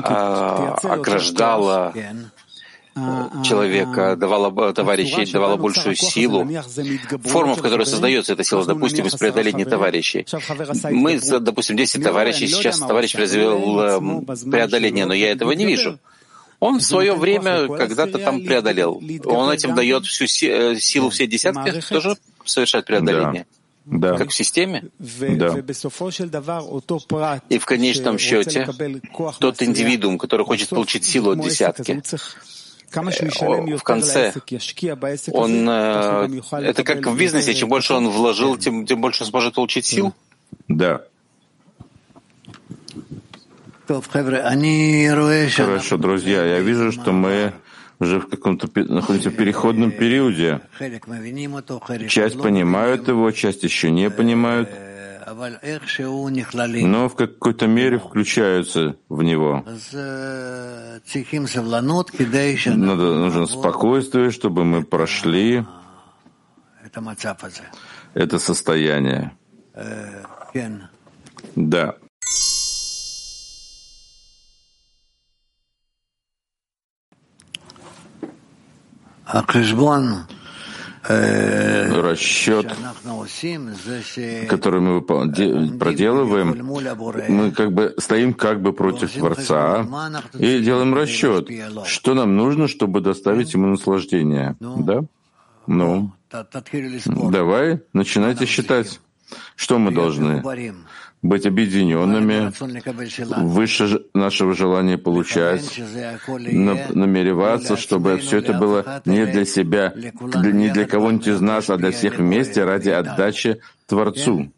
а, ограждала человека, давала товарищей, давала большую силу. Форма, в которой создается эта сила, допустим, из преодоления товарищей. Мы, допустим, 10 товарищей, сейчас товарищ произвел преодоление, но я этого не вижу. Он в свое время когда-то там преодолел. Он этим дает всю э, силу всей десятки тоже совершать преодоление. Да. Как в системе? Да. И в конечном счете тот индивидуум, который хочет получить силу от десятки, э, в конце он э, это как в бизнесе, чем больше он вложил, тем, тем больше он сможет получить сил. Да. Хорошо, друзья, я вижу, что мы уже в каком-то находимся в переходном периоде. Часть понимают его, часть еще не понимают, но в какой-то мере включаются в него. Надо, нужно спокойствие, чтобы мы прошли. это состояние. Да. Расчет, который мы проделываем, мы как бы стоим как бы против Творца и делаем расчет, что нам нужно, чтобы доставить ему наслаждение. Да? Ну, давай, начинайте считать, что мы должны быть объединенными, выше нашего желания получать, намереваться, чтобы все это было не для себя, не для кого-нибудь из нас, а для всех вместе ради отдачи Творцу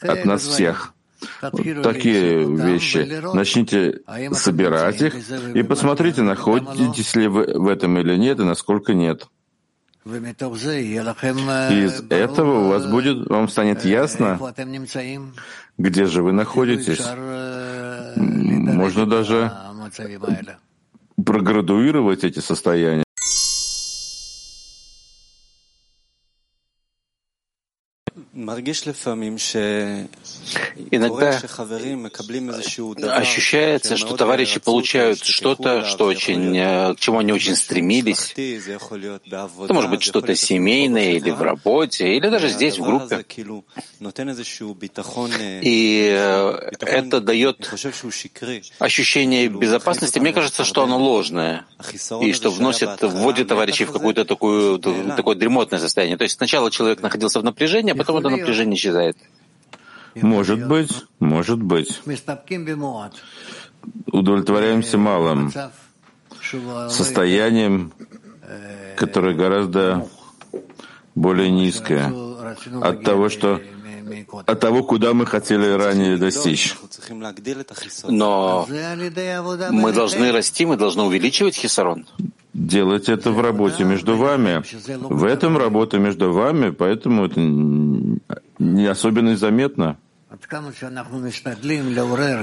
от нас всех. Вот такие вещи. Начните собирать их и посмотрите, находитесь ли вы в этом или нет, и насколько нет. Из этого у вас будет, вам станет ясно, где же вы находитесь. Можно даже проградуировать эти состояния. Иногда ощущается, что товарищи получают что-то, что очень, э, к чему они очень стремились. Это может быть что-то семейное или в работе, или даже здесь, в группе. И э, это дает ощущение безопасности. Мне кажется, что оно ложное, и что вносит, вводит товарищей в какое-то такое, такое дремотное состояние. То есть сначала человек находился в напряжении, а потом это напряжение исчезает. Может быть, может быть. Удовлетворяемся малым состоянием, которое гораздо более низкое от того, что от того, куда мы хотели ранее достичь. Но мы должны расти, мы должны увеличивать хисарон. Делать это в работе между вами. В этом работа между вами, поэтому это не особенно заметно.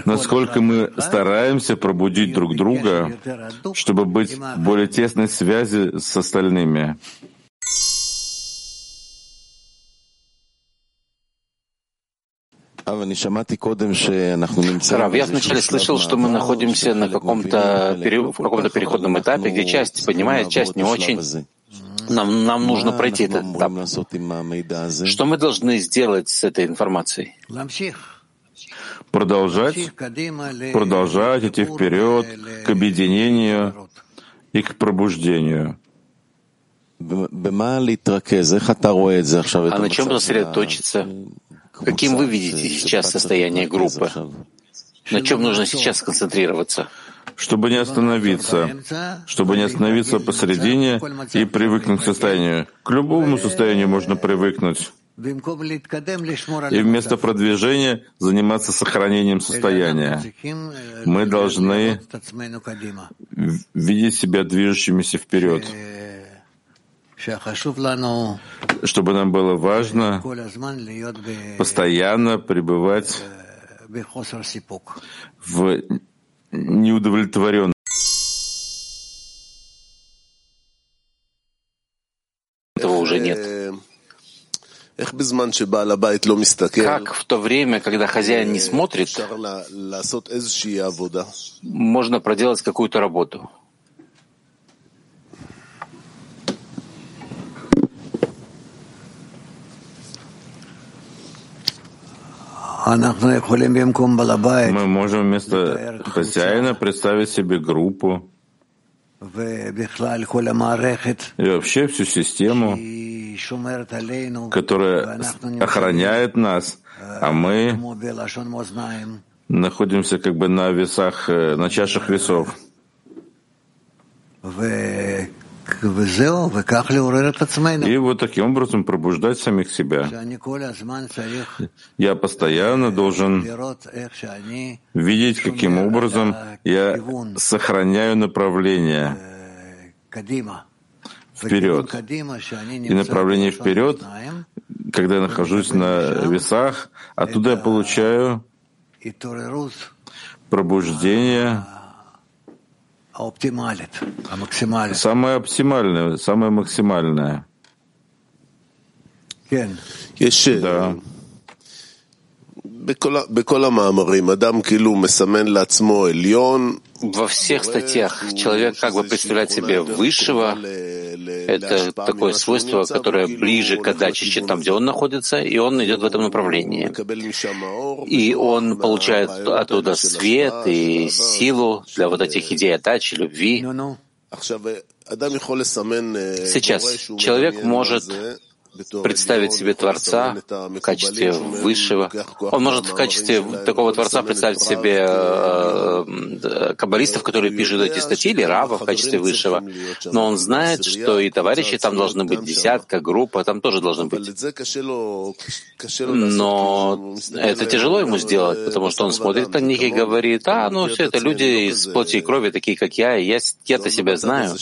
Насколько мы стараемся пробудить друг друга, чтобы быть в более тесной связи с остальными. Рав, я вначале слышал, что мы находимся на каком-то в каком-то переходном этапе, где часть поднимает, часть не очень. Нам, нам нужно пройти этот этап. Что мы должны сделать с этой информацией? Продолжать, продолжать идти вперед к объединению и к пробуждению. А на чем сосредоточиться? Каким вы видите сейчас состояние группы? На чем нужно сейчас сконцентрироваться? чтобы не остановиться, чтобы не остановиться посередине и привыкнуть к состоянию. К любому состоянию можно привыкнуть. И вместо продвижения заниматься сохранением состояния. Мы должны видеть себя движущимися вперед чтобы нам было важно постоянно пребывать в неудовлетворенности. Этого уже нет. Как в то время, когда хозяин не смотрит, можно проделать какую-то работу? Мы можем вместо хозяина представить себе группу и вообще всю систему, которая охраняет нас, а мы находимся как бы на весах, э, на чашах весов. И вот таким образом пробуждать самих себя. Я постоянно должен видеть, каким образом я сохраняю направление. Вперед. И направление вперед, когда я нахожусь на весах, оттуда я получаю пробуждение Самое оптимальное, самое максимальное. Да. Во всех статьях человек как бы представляет себе высшего, это такое свойство, которое ближе к отдаче, чем там, где он находится, и он идет в этом направлении. И он получает оттуда свет и силу для вот этих идей отдачи, любви. Сейчас человек может представить себе Творца в качестве высшего. Он может в качестве такого Творца представить себе э, каббалистов, которые пишут эти статьи, или Рава в качестве высшего. Но он знает, что и товарищи там должны быть, десятка, группа, там тоже должны быть. Но это тяжело ему сделать, потому что он смотрит на них и говорит, а, ну все это люди из плоти и крови, такие как я, и я, я-то себя знаю.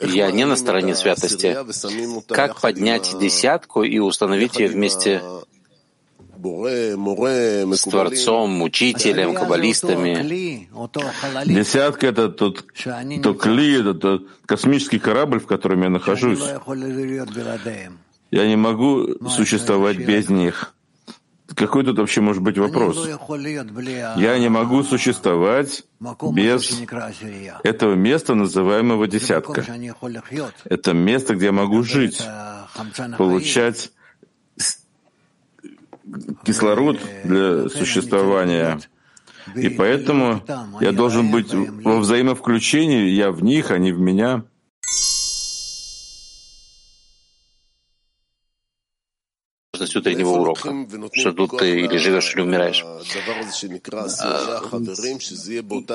Я не на стороне святости. Как поднять десятку и установить ее вместе с Творцом, учителем, каббалистами. Десятка — это тот, тот кли, это тот космический корабль, в котором я нахожусь. Я не могу существовать без них. Какой тут вообще может быть вопрос? Я не могу существовать без этого места, называемого десятка. Это место, где я могу жить, получать кислород для существования. И поэтому я должен быть во взаимовключении, я в них, а не в меня. Важность утреннего урока, что тут ты или живешь, или умираешь.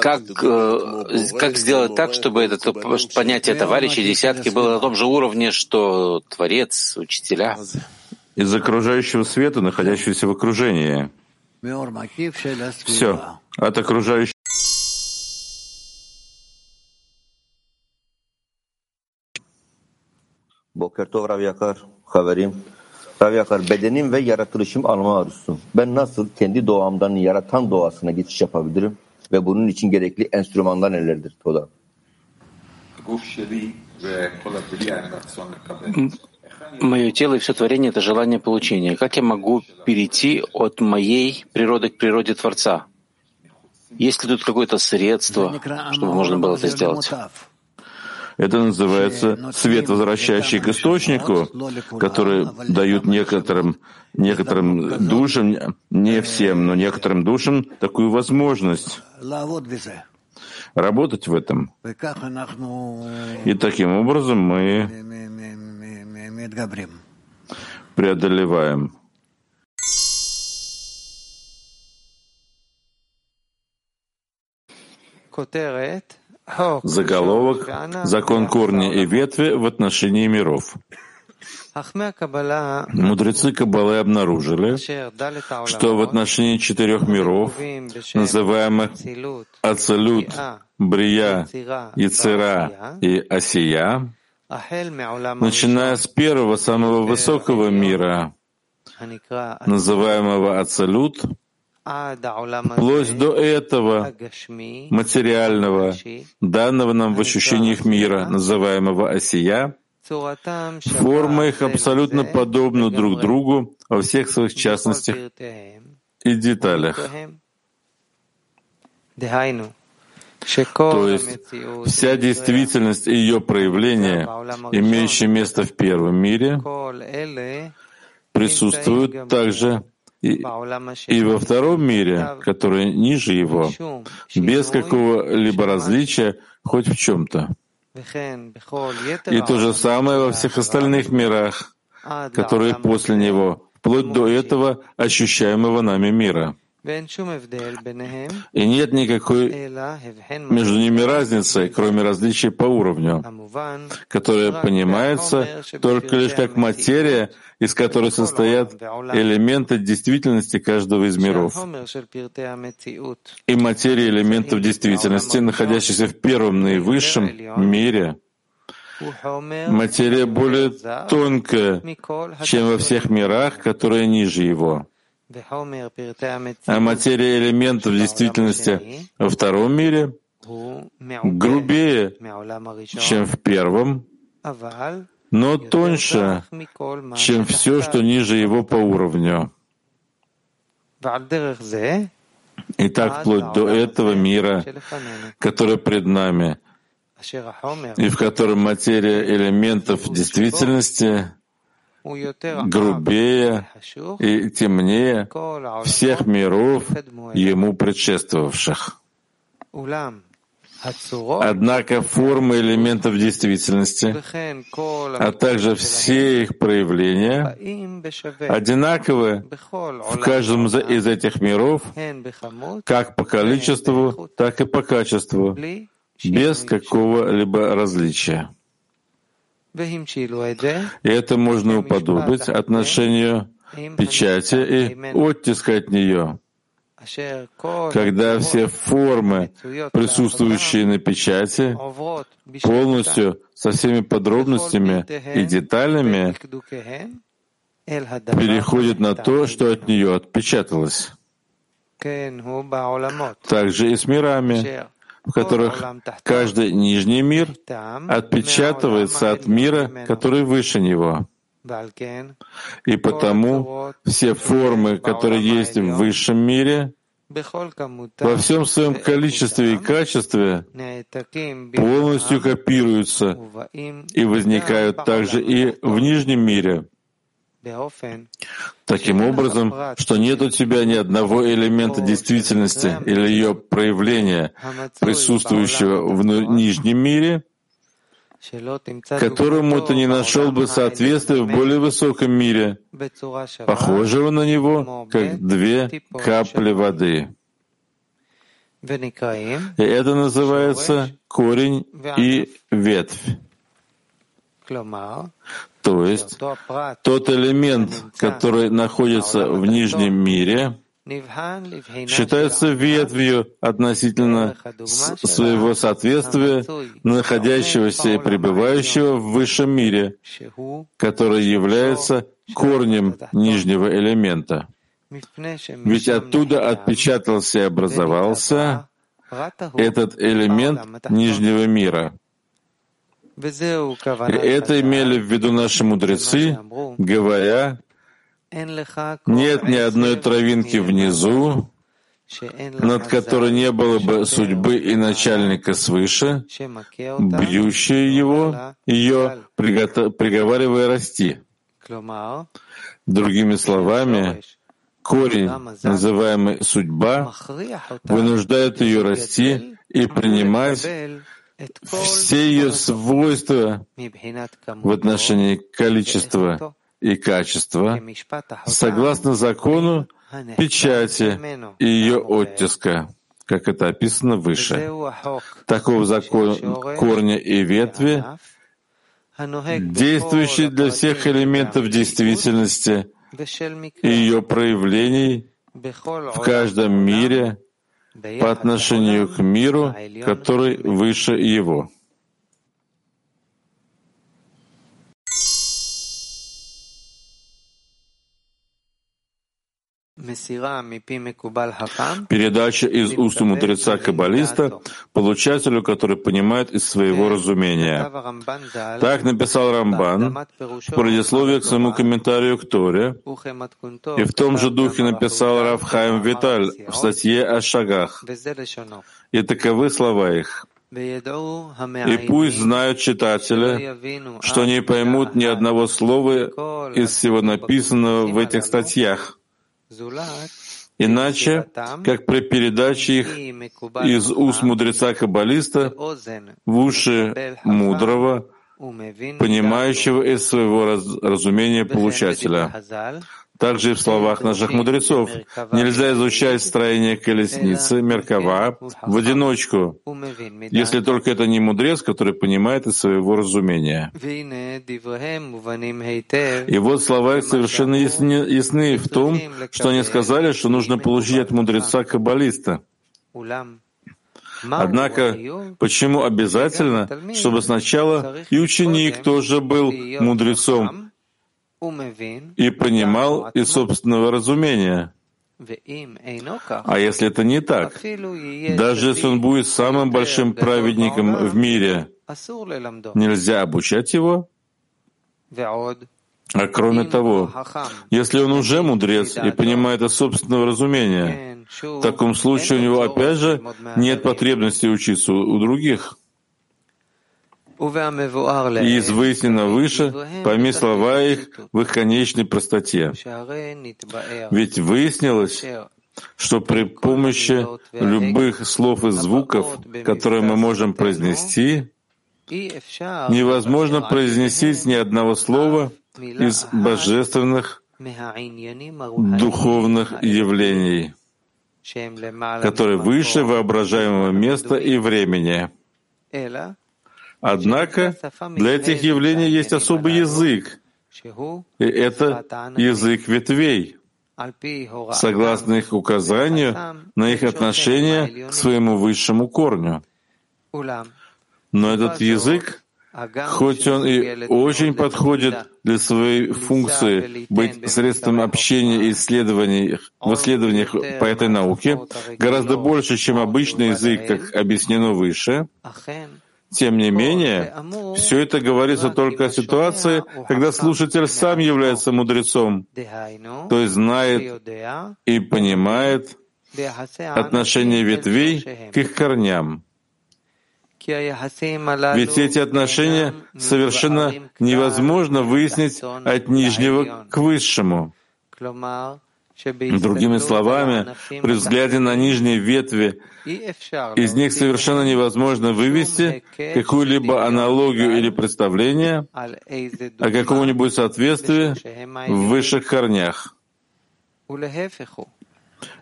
Как, э, как сделать так, чтобы это понятие товарищей, десятки было на том же уровне, что Творец, учителя? Из окружающего света, находящегося в окружении. Все. От окружающего Tov Rav Yakar, haverim. Rav Yakar, bedenim ve yaratılışım alma arzusu. Ben nasıl kendi doğamdan yaratan doğasına geçiş yapabilirim? Ve bunun için gerekli enstrümanlar nelerdir? Toda. Мое тело и все творение — это желание получения. Как я могу перейти от моей природы к природе Творца? Есть ли тут какое-то средство, чтобы можно было это сделать? Это называется свет, возвращающий к источнику, который дают некоторым, некоторым душам, не всем, но некоторым душам такую возможность работать в этом. И таким образом мы преодолеваем. Заголовок «Закон корня и ветви в отношении миров». Мудрецы Каббалы обнаружили, что в отношении четырех миров, называемых Ацелют, Брия, Яцера и Асия, начиная с первого самого высокого мира, называемого Ацелют, вплоть до этого материального, данного нам в ощущениях мира, называемого Асия, формы их абсолютно подобны друг другу во всех своих частностях и деталях. То есть вся действительность и ее проявление, имеющие место в первом мире, присутствуют также и, во втором мире, который ниже его, без какого-либо различия хоть в чем-то. И то же самое во всех остальных мирах, которые после него, вплоть до этого ощущаемого нами мира. И нет никакой между ними разницы, кроме различий по уровню, которое понимается только лишь как материя, из которой состоят элементы действительности каждого из миров. И материя элементов действительности, находящихся в первом наивысшем мире, материя более тонкая, чем во всех мирах, которые ниже его. А материя элементов действительности во втором мире грубее, чем в первом, но тоньше, чем все, что ниже его по уровню. И так вплоть до этого мира, который пред нами, и в котором материя элементов действительности грубее и темнее всех миров, ему предшествовавших. Однако формы элементов действительности, а также все их проявления одинаковы в каждом из этих миров, как по количеству, так и по качеству, без какого-либо различия. И это можно уподобить отношению печати и оттиска от нее, когда все формы, присутствующие на печати, полностью со всеми подробностями и деталями переходят на то, что от нее отпечаталось. Также и с мирами, в которых каждый нижний мир отпечатывается от мира, который выше него. И потому все формы, которые есть в высшем мире, во всем своем количестве и качестве полностью копируются и возникают также и в нижнем мире, таким образом, что нет у тебя ни одного элемента действительности или ее проявления, присутствующего в нижнем мире, которому ты не нашел бы соответствия в более высоком мире, похожего на него, как две капли воды. И это называется корень и ветвь. То есть тот элемент, который находится в нижнем мире, считается ветвью относительно своего соответствия, находящегося и пребывающего в высшем мире, который является корнем нижнего элемента. Ведь оттуда отпечатался и образовался этот элемент нижнего мира. Это имели в виду наши мудрецы, говоря, нет ни одной травинки внизу, над которой не было бы судьбы и начальника свыше, бьющие его, ее, приговаривая расти. Другими словами, корень, называемый судьба, вынуждает ее расти и принимать все ее свойства в отношении количества и качества согласно закону печати и ее оттиска, как это описано выше. Таков закон корня и ветви, действующий для всех элементов действительности и ее проявлений в каждом мире по отношению к миру, который выше его. Передача из уст мудреца-каббалиста получателю, который понимает из своего разумения. Так написал Рамбан в предисловии к своему комментарию к Торе, и в том же духе написал Рав Хайм Виталь в статье о шагах. И таковы слова их. И пусть знают читатели, что не поймут ни одного слова из всего написанного в этих статьях, Иначе, как при передаче их из уст мудреца-каббалиста в уши мудрого, понимающего из своего раз разумения получателя. Также и в словах наших мудрецов нельзя изучать строение колесницы, Меркава, в одиночку, если только это не мудрец, который понимает из своего разумения. И вот слова их совершенно ясны, ясны в том, что они сказали, что нужно получить от мудреца-каббалиста. Однако, почему обязательно, чтобы сначала и ученик тоже был мудрецом, и понимал из собственного разумения. А если это не так, даже если он будет самым большим праведником в мире, нельзя обучать его? А кроме того, если он уже мудрец и понимает из собственного разумения, в таком случае у него опять же нет потребности учиться у других. И из выяснено выше, пойми слова их в их конечной простоте. Ведь выяснилось, что при помощи любых слов и звуков, которые мы можем произнести, невозможно произнести ни одного слова из божественных духовных явлений, которые выше воображаемого места и времени. Однако для этих явлений есть особый язык, и это язык ветвей, согласно их указанию на их отношение к своему высшему корню. Но этот язык, хоть он и очень подходит для своей функции быть средством общения и исследований, в исследованиях по этой науке, гораздо больше, чем обычный язык, как объяснено выше, тем не менее, все это говорится только о ситуации, когда слушатель сам является мудрецом, то есть знает и понимает отношение ветвей к их корням. Ведь эти отношения совершенно невозможно выяснить от нижнего к высшему. Другими словами, при взгляде на нижние ветви, из них совершенно невозможно вывести какую-либо аналогию или представление о каком-нибудь соответствии в высших корнях.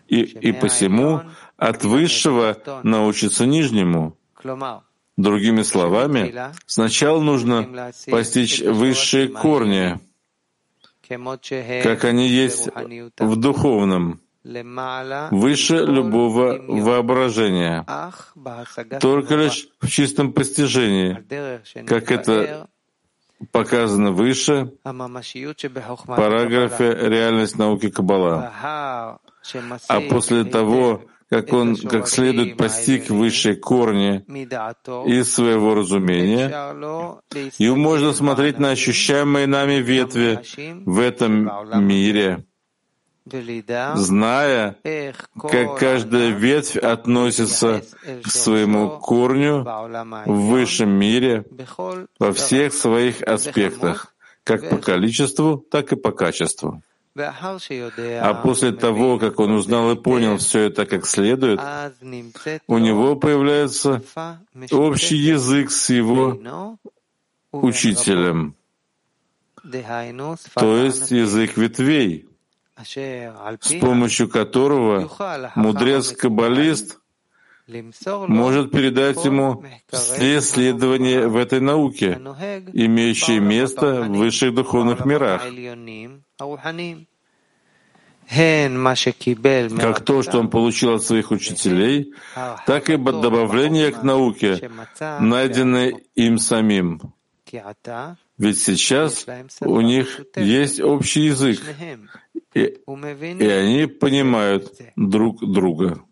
И, и посему от высшего научиться нижнему. Другими словами, сначала нужно постичь высшие корни, как они есть в духовном, выше любого воображения, только лишь в чистом постижении, как это показано выше в параграфе «Реальность науки Каббала». А после того, как он как следует постиг высшие корни из своего разумения, ему можно смотреть на ощущаемые нами ветви в этом мире, зная, как каждая ветвь относится к своему корню в высшем мире во всех своих аспектах, как по количеству, так и по качеству. А после того, как он узнал и понял все это как следует, у него появляется общий язык с его учителем, то есть язык ветвей, с помощью которого мудрец-каббалист может передать ему все исследования в этой науке, имеющие место в высших духовных мирах, как то, что он получил от своих учителей, так и добавление к науке, найденной им самим. Ведь сейчас у них есть общий язык, и, и они понимают друг друга.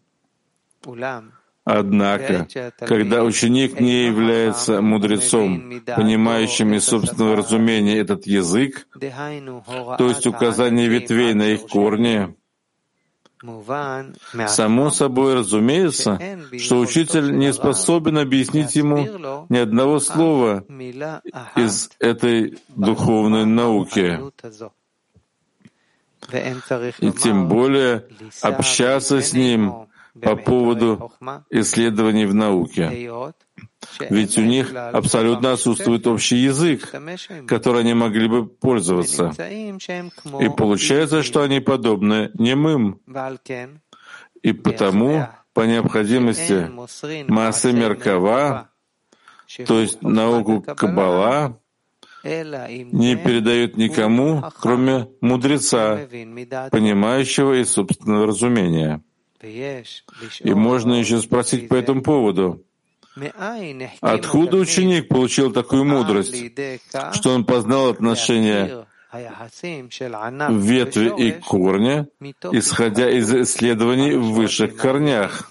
Однако, когда ученик не является мудрецом, понимающим из собственного разумения этот язык, то есть указание ветвей на их корни, Само собой разумеется, что учитель не способен объяснить ему ни одного слова из этой духовной науки, и тем более общаться с ним по поводу исследований в науке. Ведь у них абсолютно отсутствует общий язык, который они могли бы пользоваться. И получается, что они подобны немым. И потому, по необходимости, массы Меркава, то есть науку Каббала, не передают никому, кроме мудреца, понимающего из собственного разумения. И можно еще спросить по этому поводу. Откуда ученик получил такую мудрость, что он познал отношения ветви и корня, исходя из исследований в высших корнях?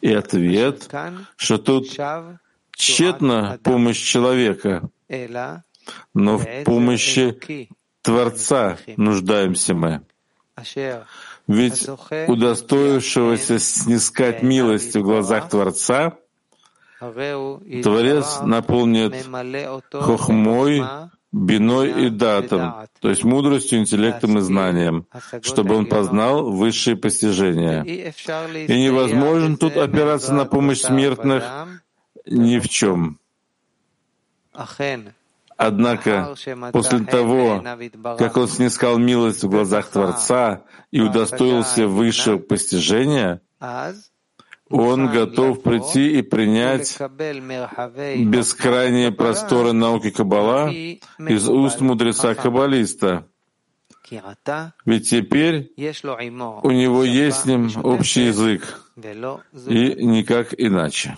И ответ, что тут тщетна помощь человека, но в помощи Творца нуждаемся мы. Ведь удостоившегося снискать милость в глазах Творца, Творец наполнит хохмой, биной и датом, то есть мудростью, интеллектом и знанием, чтобы он познал высшие постижения. И невозможно тут опираться на помощь смертных ни в чем. Однако после того, как он снискал милость в глазах Творца и удостоился высшего постижения, он готов прийти и принять бескрайние просторы науки Каббала из уст мудреца-каббалиста. Ведь теперь у него есть с ним общий язык, и никак иначе.